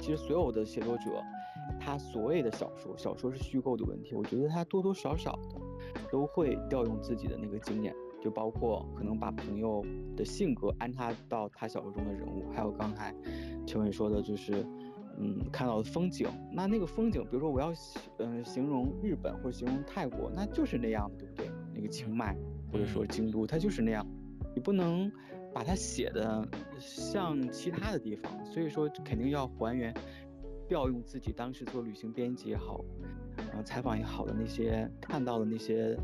其实所有的写作者，他所谓的小说，小说是虚构的问题，我觉得他多多少少的都会调用自己的那个经验，就包括可能把朋友的性格安插到他小说中的人物，还有刚才陈伟说的，就是。嗯，看到的风景，那那个风景，比如说我要嗯形容日本或者形容泰国，那就是那样的，对不对？那个清迈或者说京都，它就是那样，你不能把它写的像其他的地方，所以说肯定要还原，调用自己当时做旅行编辑也好，然后采访也好的那些看到的那些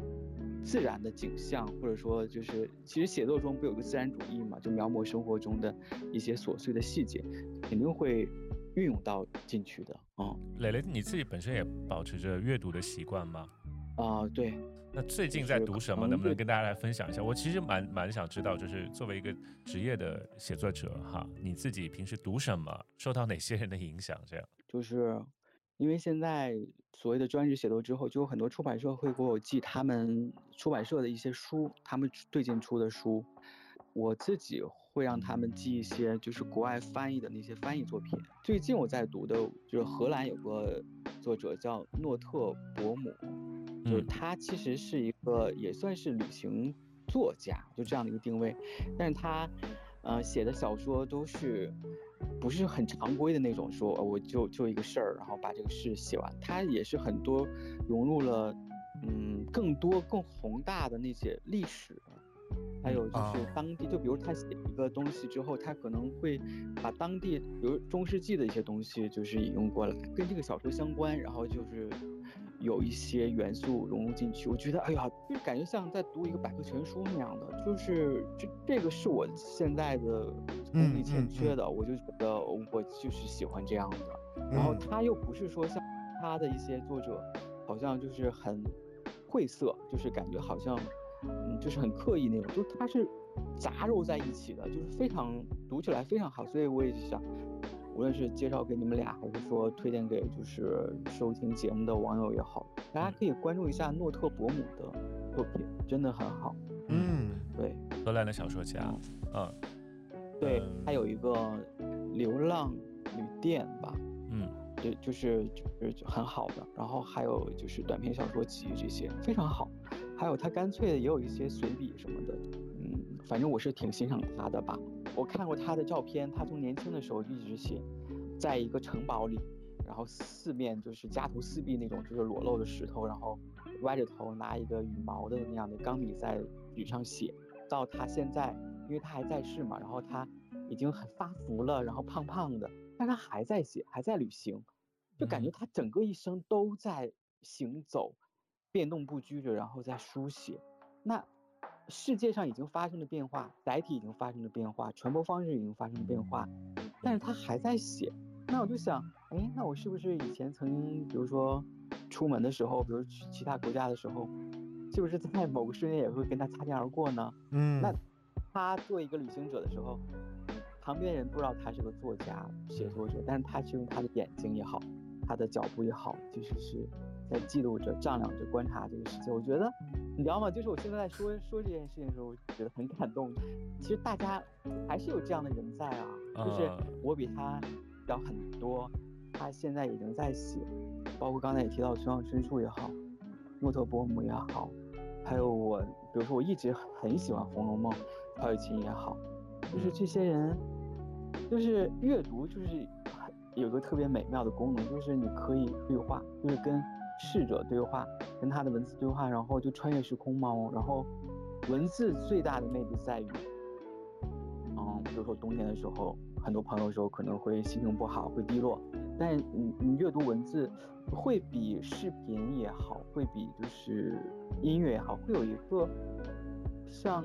自然的景象，或者说就是其实写作中不有个自然主义嘛，就描摹生活中的一些琐碎的细节，肯定会。运用到进去的啊，磊磊，你自己本身也保持着阅读的习惯吗？啊，对。那最近在读什么？能不能跟大家来分享一下？我其实蛮蛮想知道，就是作为一个职业的写作者哈，你自己平时读什么？受到哪些人的影响？这样？就是因为现在所谓的专职写作之后，就有很多出版社会给我寄他们出版社的一些书，他们最近出的书，我自己会让他们记一些就是国外翻译的那些翻译作品。最近我在读的就是荷兰有个作者叫诺特伯姆，就是他其实是一个也算是旅行作家，就这样的一个定位，但是他。呃，写的小说都是不是很常规的那种，说我就就一个事儿，然后把这个事写完。他也是很多融入了，嗯，更多更宏大的那些历史，还有就是当地，就比如他写一个东西之后，他可能会把当地，比如中世纪的一些东西，就是引用过来，跟这个小说相关，然后就是。有一些元素融入进去，我觉得，哎呀，就感觉像在读一个百科全书那样的，就是这这个是我现在的功力欠缺的，我就觉得我就是喜欢这样的。然后他又不是说像他的一些作者，好像就是很晦涩，就是感觉好像，嗯，就是很刻意那种，就它是杂糅在一起的，就是非常读起来非常好，所以我也想。无论是介绍给你们俩，还是说推荐给就是收听节目的网友也好，大家可以关注一下诺特伯姆的作品，真的很好。嗯，对，荷兰的小说家，嗯，对，还有一个流浪旅店吧，就，就是就是很好的。然后还有就是短篇小说集这些非常好，还有他干脆也有一些随笔什么的，嗯，反正我是挺欣赏他的吧。我看过他的照片，他从年轻的时候一直写，在一个城堡里，然后四面就是家徒四壁那种，就是裸露的石头，然后歪着头拿一个羽毛的那样的钢笔在纸上写。到他现在，因为他还在世嘛，然后他已经很发福了，然后胖胖的，但他还在写，还在旅行，就感觉他整个一生都在行走，变动不居着，然后在书写。那。世界上已经发生了变化，载体已经发生了变化，传播方式已经发生了变化，但是他还在写。那我就想，哎，那我是不是以前曾经，比如说出门的时候，比如去其他国家的时候，是不是在某个瞬间也会跟他擦肩而过呢？嗯。那他做一个旅行者的时候，旁边人不知道他是个作家、写作者，但是他却用他的眼睛也好，他的脚步也好，其实是。在记录着、丈量着、观察这个世界，我觉得，你知道吗？就是我现在在说说这件事情的时候，我觉得很感动。其实大家还是有这样的人在啊，就是我比他要很多，他现在已经在写，包括刚才也提到村上春树也好，诺特伯姆也好，还有我，比如说我一直很喜欢《红楼梦》，曹雪芹也好，就是这些人，就是阅读就是有个特别美妙的功能，就是你可以对话，就是跟。逝者对话，跟他的文字对话，然后就穿越时空嘛。然后，文字最大的魅力在于，嗯，比如说冬天的时候，很多朋友说可能会心情不好，会低落，但你你阅读文字，会比视频也好，会比就是音乐也好，会有一个像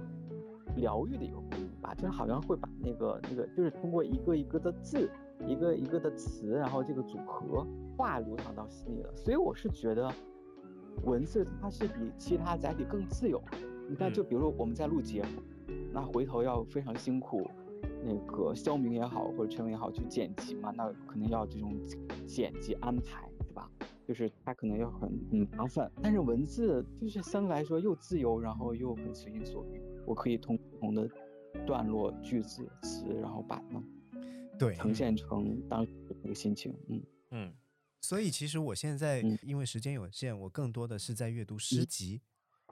疗愈的一个功能吧，就好像会把那个那个，就是通过一个一个的字。一个一个的词，然后这个组合话流淌到心里了，所以我是觉得文字它是比其他载体更自由。你看，就比如说我们在录节目，那回头要非常辛苦，那个肖明也好或者陈伟也好去剪辑嘛，那可能要这种剪辑安排，对吧？就是它可能要很很麻烦。但是文字就是相对来说又自由，然后又很随心所欲，我可以通不同的段落、句子、词，然后把它。对，呈现成当时那个心情，嗯。嗯，所以其实我现在因为时间有限，我更多的是在阅读诗集，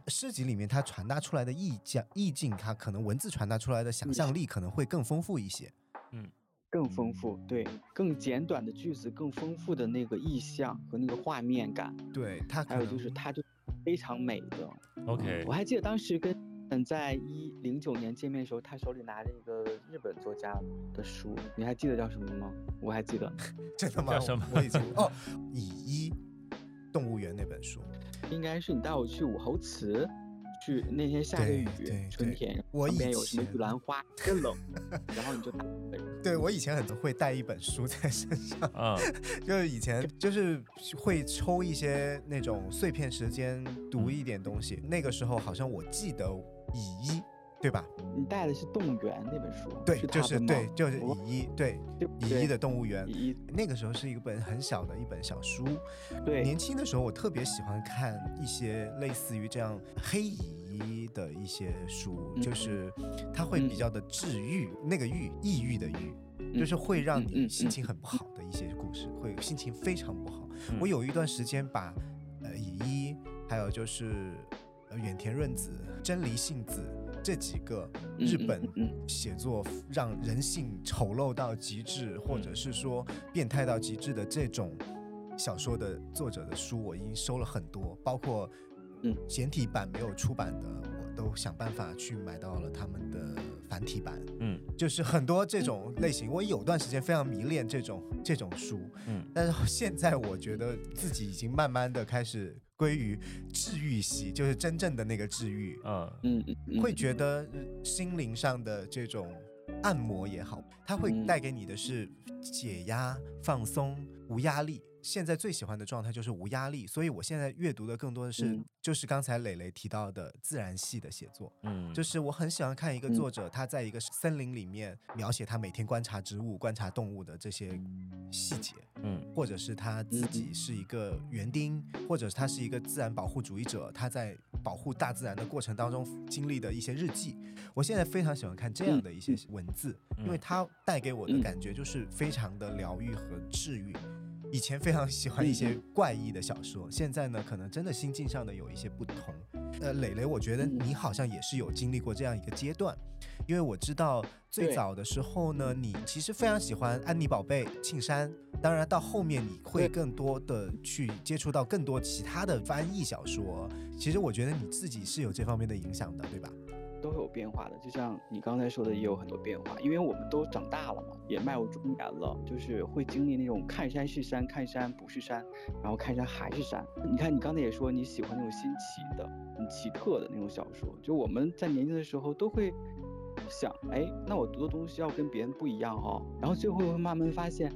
诗集里面它传达出来的意境，意境它可能文字传达出来的想象力可能会更丰富一些，嗯，更丰富，对，更简短的句子，更丰富的那个意象和那个画面感，对它，还有就是它就非常美的，OK，我还记得当时跟。嗯，在一零九年见面的时候，他手里拿着一个日本作家的书，你还记得叫什么吗？我还记得，真的吗？叫什么？我已经 *laughs* 哦，以一动物园那本书，应该是你带我去武侯祠，去那天下着雨，春天，我边有什么玉兰花，真冷，*laughs* 然后你就拿对我以前很会带一本书在身上，啊，*laughs* 就是以前就是会抽一些那种碎片时间读一点东西，那个时候好像我记得。乙一，对吧？你带的是《动物园》那本书，对，就是对，就是乙一，对，乙一的《动物园》。乙一那个时候是一本很小的一本小书。对，年轻的时候我特别喜欢看一些类似于这样黑乙一一的一些书，就是它会比较的治愈，那个郁抑郁的郁，就是会让你心情很不好的一些故事，会心情非常不好。我有一段时间把呃乙一，还有就是呃远田润子、真梨幸子这几个日本写作让人性丑陋到极致，或者是说变态到极致的这种小说的作者的书，我已经收了很多，包括。嗯，简体版没有出版的，我都想办法去买到了他们的繁体版。嗯，就是很多这种类型，我有段时间非常迷恋这种这种书。嗯，但是现在我觉得自己已经慢慢的开始归于治愈系，就是真正的那个治愈。嗯嗯，会觉得心灵上的这种按摩也好，它会带给你的是解压、放松、无压力。现在最喜欢的状态就是无压力，所以我现在阅读的更多的是，就是刚才磊磊提到的自然系的写作。嗯，就是我很喜欢看一个作者他在一个森林里面描写他每天观察植物、观察动物的这些细节。嗯，或者是他自己是一个园丁，或者是他是一个自然保护主义者，他在保护大自然的过程当中经历的一些日记。我现在非常喜欢看这样的一些文字，因为它带给我的感觉就是非常的疗愈和治愈。以前非常喜欢一些怪异的小说，现在呢，可能真的心境上的有一些不同。呃，磊磊，我觉得你好像也是有经历过这样一个阶段，因为我知道最早的时候呢，你其实非常喜欢安妮宝贝、庆山，当然到后面你会更多的去接触到更多其他的翻译小说。其实我觉得你自己是有这方面的影响的，对吧？都有变化的，就像你刚才说的，也有很多变化，因为我们都长大了嘛，也迈入中年了，就是会经历那种看山是山，看山不是山，然后看山还是山。你看，你刚才也说你喜欢那种新奇的、很奇特的那种小说，就我们在年轻的时候都会想，哎，那我读的东西要跟别人不一样哦，然后最后会慢慢发现，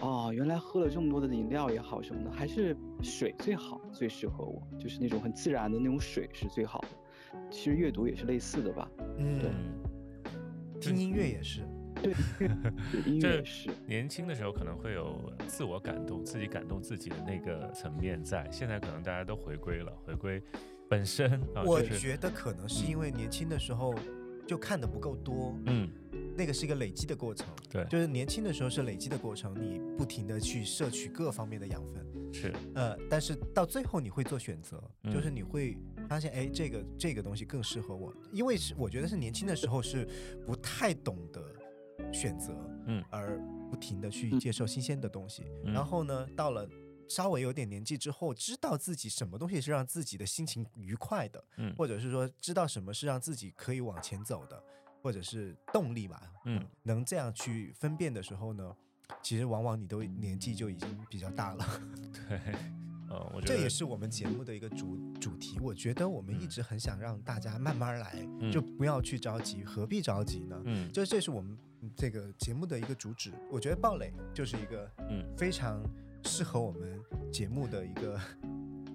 哦，原来喝了这么多的饮料也好什么的，还是水最好，最适合我，就是那种很自然的那种水是最好的。其实阅读也是类似的吧，嗯，对，听音乐也是，*laughs* 对，音乐也是。年轻的时候可能会有自我感动、自己感动自己的那个层面在，现在可能大家都回归了，回归本身。我觉得可能是因为年轻的时候就看的不够多，嗯。那个是一个累积的过程，对，就是年轻的时候是累积的过程，你不停的去摄取各方面的养分，是，呃，但是到最后你会做选择，就是你会发现，哎，这个这个东西更适合我，因为是我觉得是年轻的时候是不太懂得选择，嗯，而不停的去接受新鲜的东西，然后呢，到了稍微有点年纪之后，知道自己什么东西是让自己的心情愉快的，嗯，或者是说知道什么是让自己可以往前走的。或者是动力吧，嗯，能这样去分辨的时候呢，其实往往你都年纪就已经比较大了。*laughs* 对，嗯，我觉得这也是我们节目的一个主主题。我觉得我们一直很想让大家慢慢来，就不要去着急，何必着急呢？嗯，就这是我们这个节目的一个主旨。我觉得暴雷就是一个嗯非常适合我们节目的一个。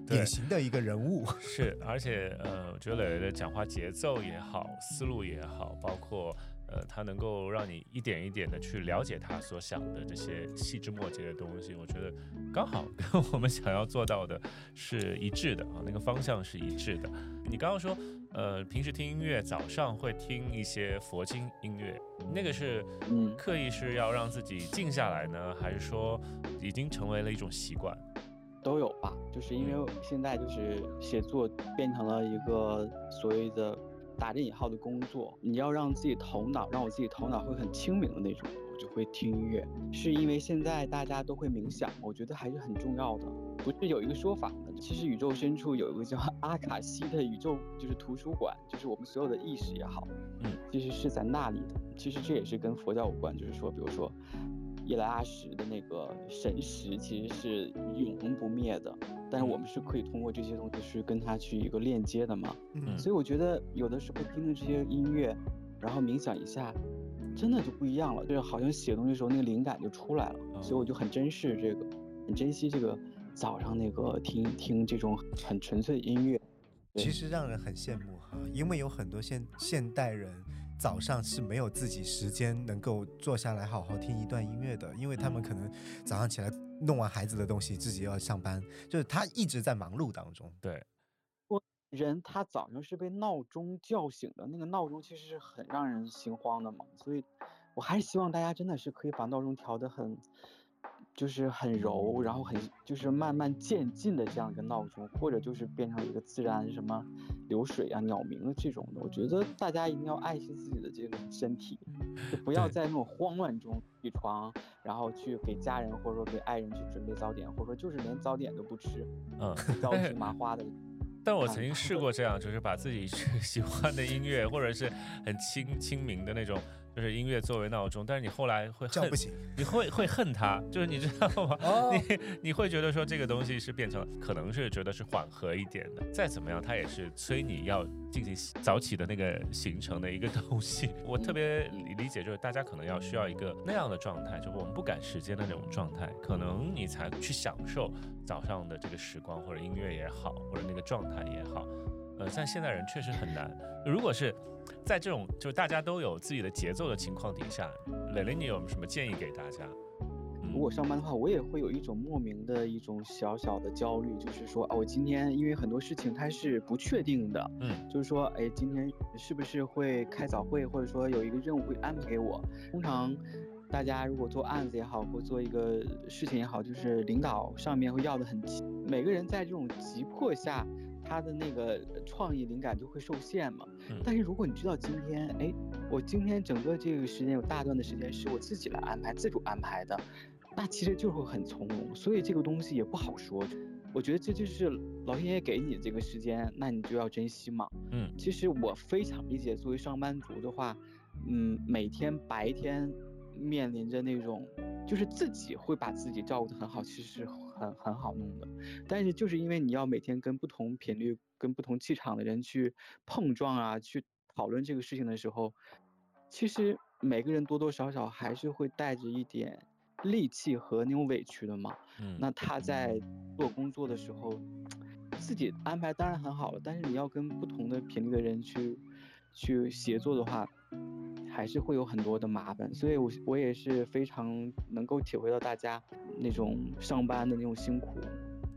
典型的一个人物 *laughs* 是，而且呃，我觉得磊磊的讲话节奏也好，思路也好，包括呃，它能够让你一点一点的去了解他所想的这些细枝末节的东西，我觉得刚好跟我们想要做到的是一致的啊，那个方向是一致的。你刚刚说呃，平时听音乐早上会听一些佛经音乐，那个是嗯，刻意是要让自己静下来呢，还是说已经成为了一种习惯？都有吧，就是因为现在就是写作变成了一个所谓的打着引号的工作，你要让自己头脑让我自己头脑会很清明的那种，我就会听音乐。是因为现在大家都会冥想，我觉得还是很重要的。不是有一个说法吗？其实宇宙深处有一个叫 *laughs* 阿卡西的宇宙，就是图书馆，就是我们所有的意识也好，嗯，其实是在那里的。其实这也是跟佛教有关，就是说，比如说。伊莱阿什的那个神石其实是永恒不灭的，但是我们是可以通过这些东西去跟它去一个链接的嘛。嗯，所以我觉得有的时候听听这些音乐，然后冥想一下，真的就不一样了，就是好像写东西的时候那个灵感就出来了。所以我就很珍视这个，很珍惜这个早上那个听听这种很纯粹的音乐。其实让人很羡慕哈，因为有很多现现代人。早上是没有自己时间能够坐下来好好听一段音乐的，因为他们可能早上起来弄完孩子的东西，自己要上班，就是他一直在忙碌当中。对，我人他早上是被闹钟叫醒的，那个闹钟其实是很让人心慌的嘛，所以我还是希望大家真的是可以把闹钟调得很。就是很柔，然后很就是慢慢渐进的这样一个闹钟，或者就是变成一个自然什么流水啊、鸟鸣的这种的。我觉得大家一定要爱惜自己的这个身体，就不要在那种慌乱中起床，然后去给家人或者说给爱人去准备早点，或者说就是连早点都不吃，嗯，着急麻花的。*laughs* 但我曾经试过这样，就是把自己 *laughs* 喜欢的音乐，或者是很清清明的那种。就是音乐作为闹钟，但是你后来会恨，你会会恨它，就是你知道吗？*laughs* 你你会觉得说这个东西是变成，可能是觉得是缓和一点的，再怎么样它也是催你要进行早起的那个行程的一个东西。*laughs* 我特别理解，就是大家可能要需要一个那样的状态，就是我们不赶时间的那种状态，可能你才去享受早上的这个时光，或者音乐也好，或者那个状态也好。呃，像现代人确实很难。如果是在这种就是大家都有自己的节奏的情况底下，蕾蕾，你有什么建议给大家？如果上班的话，我也会有一种莫名的一种小小的焦虑，就是说啊，我今天因为很多事情它是不确定的，嗯，就是说，哎，今天是不是会开早会，或者说有一个任务会安排给我？通常大家如果做案子也好，或做一个事情也好，就是领导上面会要的很急，每个人在这种急迫下。他的那个创意灵感就会受限嘛。但是如果你知道今天，哎，我今天整个这个时间有大段的时间是我自己来安排、自主安排的，那其实就会很从容。所以这个东西也不好说。我觉得这就是老天爷给你这个时间，那你就要珍惜嘛。嗯，其实我非常理解，作为上班族的话，嗯，每天白天面临着那种，就是自己会把自己照顾得很好，其实。很很好弄的，但是就是因为你要每天跟不同频率、跟不同气场的人去碰撞啊，去讨论这个事情的时候，其实每个人多多少少还是会带着一点戾气和那种委屈的嘛。嗯，那他在做工作的时候，自己安排当然很好了，但是你要跟不同的频率的人去去协作的话。还是会有很多的麻烦，所以，我我也是非常能够体会到大家那种上班的那种辛苦，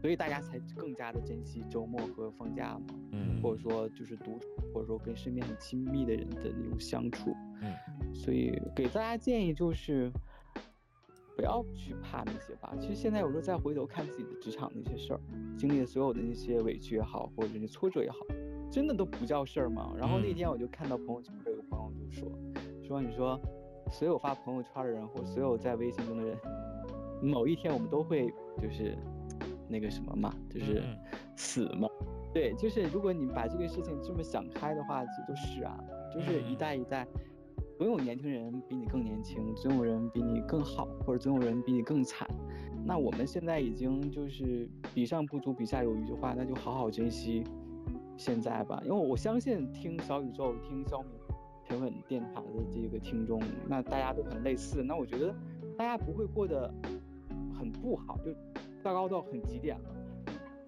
所以大家才更加的珍惜周末和放假嘛，嗯，或者说就是独处，或者说跟身边很亲密的人的那种相处，嗯，所以给大家建议就是，不要去怕那些吧。其实现在有时候再回头看自己的职场那些事儿，经历的所有的那些委屈也好，或者是挫折也好，真的都不叫事儿吗。然后那天我就看到朋友圈有个朋友就说。说你说，所有发朋友圈的人或所有在微信中的人，某一天我们都会就是那个什么嘛，就是死嘛。对，就是如果你把这个事情这么想开的话，就是啊，就是一代一代，总有年轻人比你更年轻，总有人比你更好，或者总有人比你更惨。那我们现在已经就是比上不足，比下有余的话，那就好好珍惜现在吧。因为我相信听小宇宙，听小米。平稳电台的这个听众，那大家都很类似，那我觉得大家不会过得很不好，就糟糕到很极点了。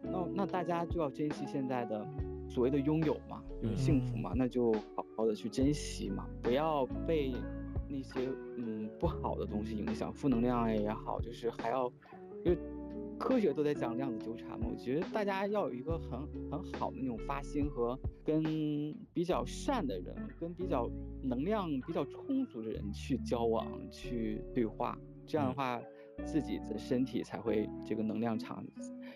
那那大家就要珍惜现在的所谓的拥有嘛，就是幸福嘛，那就好好的去珍惜嘛，不要被那些嗯不好的东西影响，负能量也好，就是还要就。科学都在讲量子纠缠嘛，我觉得大家要有一个很很好的那种发心和跟比较善的人，跟比较能量比较充足的人去交往、去对话，这样的话自己的身体才会这个能量场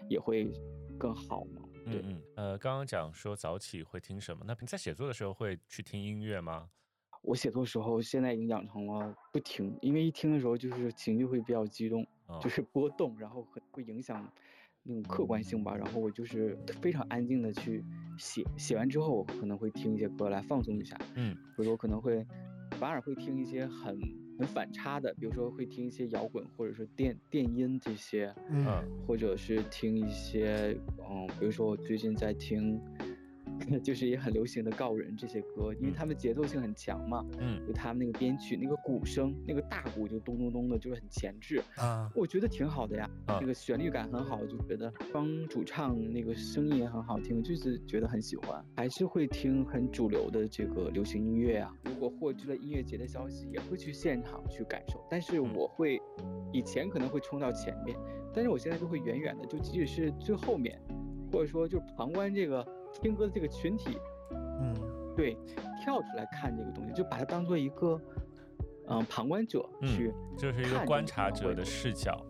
也会更好嘛。对，嗯，呃，刚刚讲说早起会听什么？那你在写作的时候会去听音乐吗？我写作时候现在已经养成了不听，因为一听的时候就是情绪会比较激动。就是波动，然后很会影响那种客观性吧。然后我就是非常安静的去写，写完之后我可能会听一些歌来放松一下。嗯，比如说我可能会反而会听一些很很反差的，比如说会听一些摇滚，或者是电电音这些。嗯，或者是听一些嗯，比如说我最近在听。*laughs* 就是也很流行的告人这些歌，因为他们节奏性很强嘛，嗯，就他们那个编曲，那个鼓声，那个大鼓就咚咚咚的，就是很前置啊，我觉得挺好的呀，那个旋律感很好，就觉得帮主唱那个声音也很好听，就是觉得很喜欢，还是会听很主流的这个流行音乐啊。如果获知了音乐节的消息，也会去现场去感受，但是我会以前可能会冲到前面，但是我现在就会远远的，就即使是最后面，或者说就旁观这个。听歌的这个群体，嗯，对，跳出来看这个东西，就把它当做一个，嗯，旁观者去，就是一个观察者的视角。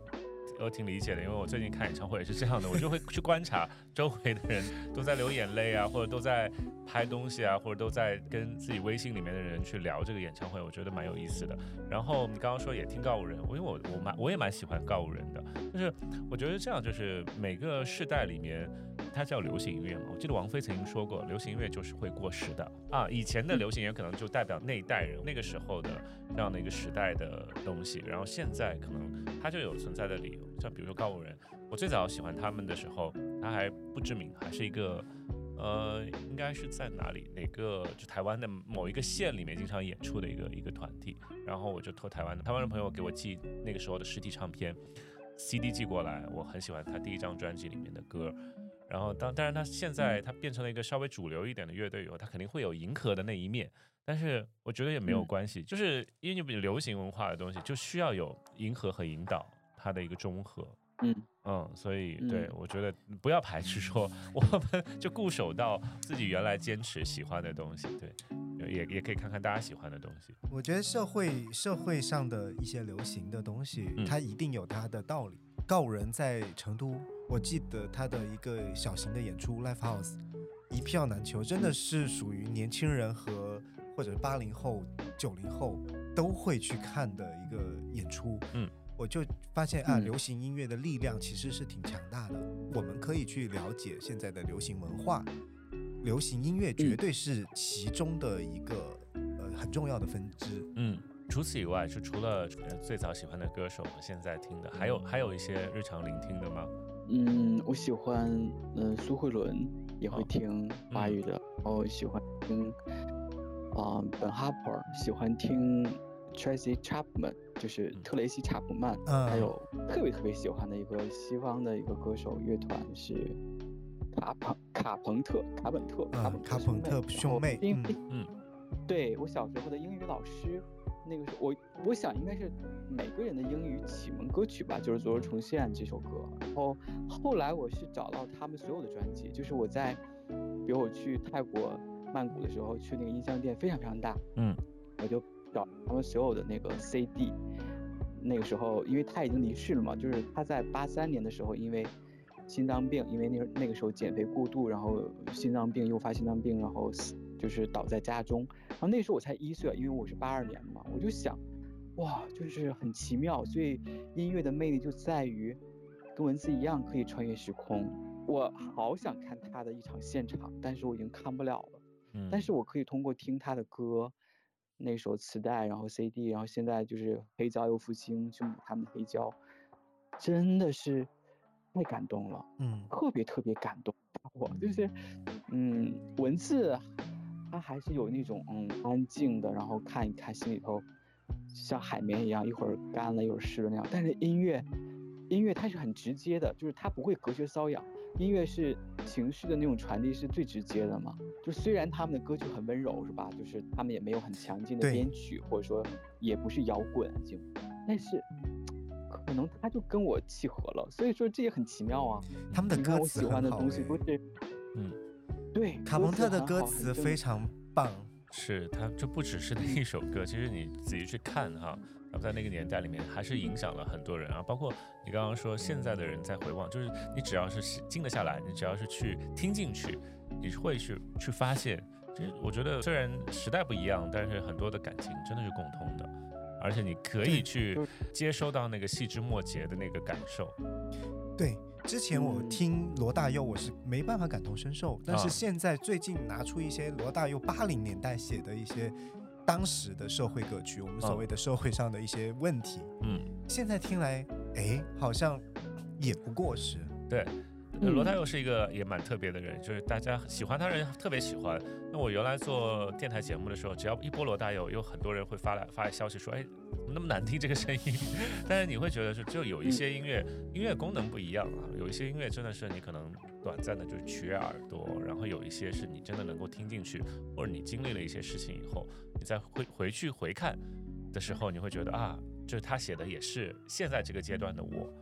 我挺理解的，因为我最近看演唱会也是这样的，我就会去观察周围的人都在流眼泪啊，或者都在拍东西啊，或者都在跟自己微信里面的人去聊这个演唱会，我觉得蛮有意思的。然后你刚刚说也听告五人，因为我我蛮我也蛮喜欢告五人的，就是我觉得这样就是每个世代里面。它叫流行音乐嘛？我记得王菲曾经说过，流行音乐就是会过时的啊。以前的流行音乐可能就代表那一代人那个时候的这样的一个时代的东西，然后现在可能它就有存在的理由。像比如说告五人，我最早喜欢他们的时候，他还不知名，还是一个呃，应该是在哪里哪个就台湾的某一个县里面经常演出的一个一个团体。然后我就托台湾的台湾的朋友给我寄那个时候的实体唱片 CD 寄过来，我很喜欢他第一张专辑里面的歌。然后当当然他现在他变成了一个稍微主流一点的乐队以后，他肯定会有迎合的那一面，但是我觉得也没有关系，就是因为你比流行文化的东西就需要有迎合和引导它的一个中和，嗯嗯，所以对我觉得不要排斥说我们就固守到自己原来坚持喜欢的东西，对，也也可以看看大家喜欢的东西。我觉得社会社会上的一些流行的东西，它一定有它的道理。告人在成都。我记得他的一个小型的演出，Live House，一票难求，真的是属于年轻人和或者八零后、九零后都会去看的一个演出。嗯，我就发现啊，流行音乐的力量其实是挺强大的。我们可以去了解现在的流行文化，流行音乐绝对是其中的一个呃很重要的分支。嗯。除此以外，是除了最早喜欢的歌手和现在听的，还有还有一些日常聆听的吗？嗯，我喜欢嗯苏慧伦，也会听华语的，然后喜欢听啊本哈珀，喜欢听 Tracy Chapman，就是特雷西查普曼，嗯还有特别特别喜欢的一个西方的一个歌手乐团是卡朋卡朋特卡本特卡本卡朋特兄妹，嗯嗯，对我小时候的英语老师。那个是我，我想应该是每个人的英语启蒙歌曲吧，就是《昨日重现》这首歌。然后后来我是找到他们所有的专辑，就是我在，比如我去泰国曼谷的时候，去那个音像店非常非常大，嗯，我就找他们所有的那个 CD。那个时候，因为他已经离世了嘛，就是他在八三年的时候，因为心脏病，因为那那个时候减肥过度，然后心脏病诱发心脏病，然后死。就是倒在家中，然后那时候我才一岁，因为我是八二年的嘛，我就想，哇，就是很奇妙。所以音乐的魅力就在于，跟文字一样可以穿越时空。我好想看他的一场现场，但是我已经看不了了。嗯。但是我可以通过听他的歌，那首磁带，然后 CD，然后现在就是黑胶又复兴，就他们的黑胶，真的是太感动了。嗯。特别特别感动，我就是，嗯，文字。它还是有那种嗯安静的，然后看一看心里头像海绵一样，一会儿干了一会儿湿了那样。但是音乐，音乐它是很直接的，就是它不会隔靴搔痒。音乐是情绪的那种传递是最直接的嘛。就虽然他们的歌曲很温柔，是吧？就是他们也没有很强劲的编曲，或者说也不是摇滚就，但是可能他就跟我契合了。所以说这也很奇妙啊。他们的歌词很好。嗯。对，卡朋特的歌词非常棒，是他就不只是那一首歌，其实你仔细去看哈，然后在那个年代里面还是影响了很多人啊，包括你刚刚说现在的人在回望，就是你只要是静得下来，你只要是去听进去，你会去去发现，其实我觉得虽然时代不一样，但是很多的感情真的是共通的，而且你可以去接收到那个细枝末节的那个感受，对。之前我听罗大佑，我是没办法感同身受，但是现在最近拿出一些罗大佑八零年代写的一些当时的社会歌曲，我们所谓的社会上的一些问题，嗯，现在听来，哎，好像也不过时，对。罗大佑是一个也蛮特别的人，就是大家喜欢他人特别喜欢。那我原来做电台节目的时候，只要一播罗大佑，有很多人会发来发来消息说，哎，怎么那么难听这个声音？*laughs* 但是你会觉得是，就有一些音乐，音乐功能不一样啊。有一些音乐真的是你可能短暂的就取悦耳朵，然后有一些是你真的能够听进去，或者你经历了一些事情以后，你再回回去回看的时候，你会觉得啊，就是他写的也是现在这个阶段的我。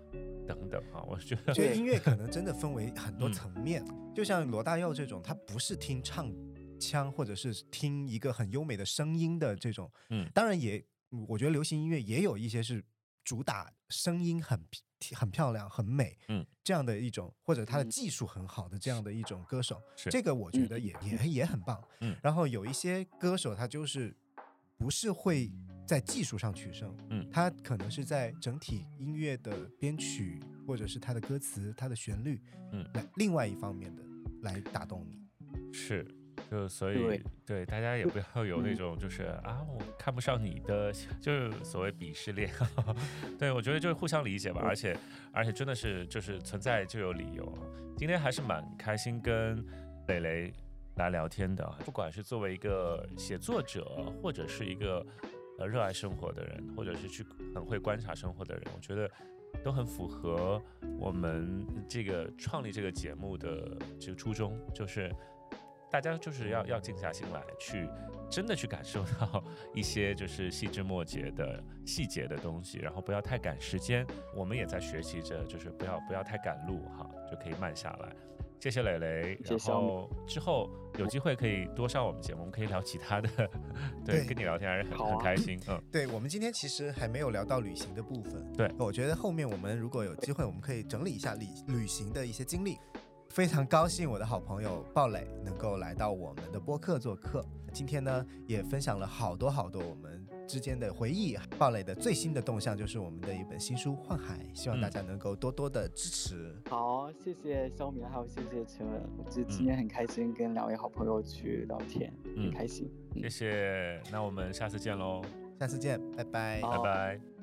等等啊，我觉得，觉得音乐可能真的分为很多层面，就像罗大佑这种，他不是听唱腔或者是听一个很优美的声音的这种，嗯，当然也，我觉得流行音乐也有一些是主打声音很很漂亮、很美，嗯，这样的一种，或者他的技术很好的这样的一种歌手，这个我觉得也也也很棒，嗯，然后有一些歌手他就是不是会。在技术上取胜，嗯，他可能是在整体音乐的编曲，或者是他的歌词、他的旋律，嗯，来另外一方面的来打动你。是，就所以对大家也不要有那种就是啊，我看不上你的，就是所谓鄙视链。*laughs* 对我觉得就是互相理解吧，而且而且真的是就是存在就有理由。今天还是蛮开心跟磊磊来聊天的，不管是作为一个写作者，或者是一个。呃，热爱生活的人，或者是去很会观察生活的人，我觉得都很符合我们这个创立这个节目的这个初衷，就是大家就是要要静下心来，去真的去感受到一些就是细枝末节的细节的东西，然后不要太赶时间。我们也在学习着，就是不要不要太赶路哈，就可以慢下来。谢谢磊磊，然后之后有机会可以多上我们节目，我们可以聊其他的。*laughs* 对，跟你聊天还是很很开心。嗯，对我们今天其实还没有聊到旅行的部分。对，我觉得后面我们如果有机会，我们可以整理一下旅旅行的一些经历。非常高兴我的好朋友鲍磊能够来到我们的播客做客。今天呢，也分享了好多好多我们。之间的回忆，鲍蕾的最新的动向就是我们的一本新书《幻海》，希望大家能够多多的支持。好，谢谢肖明，还有谢谢陈文，我觉得今天很开心跟两位好朋友去聊天，很开心。谢谢，那我们下次见喽，下次见，拜拜，拜拜。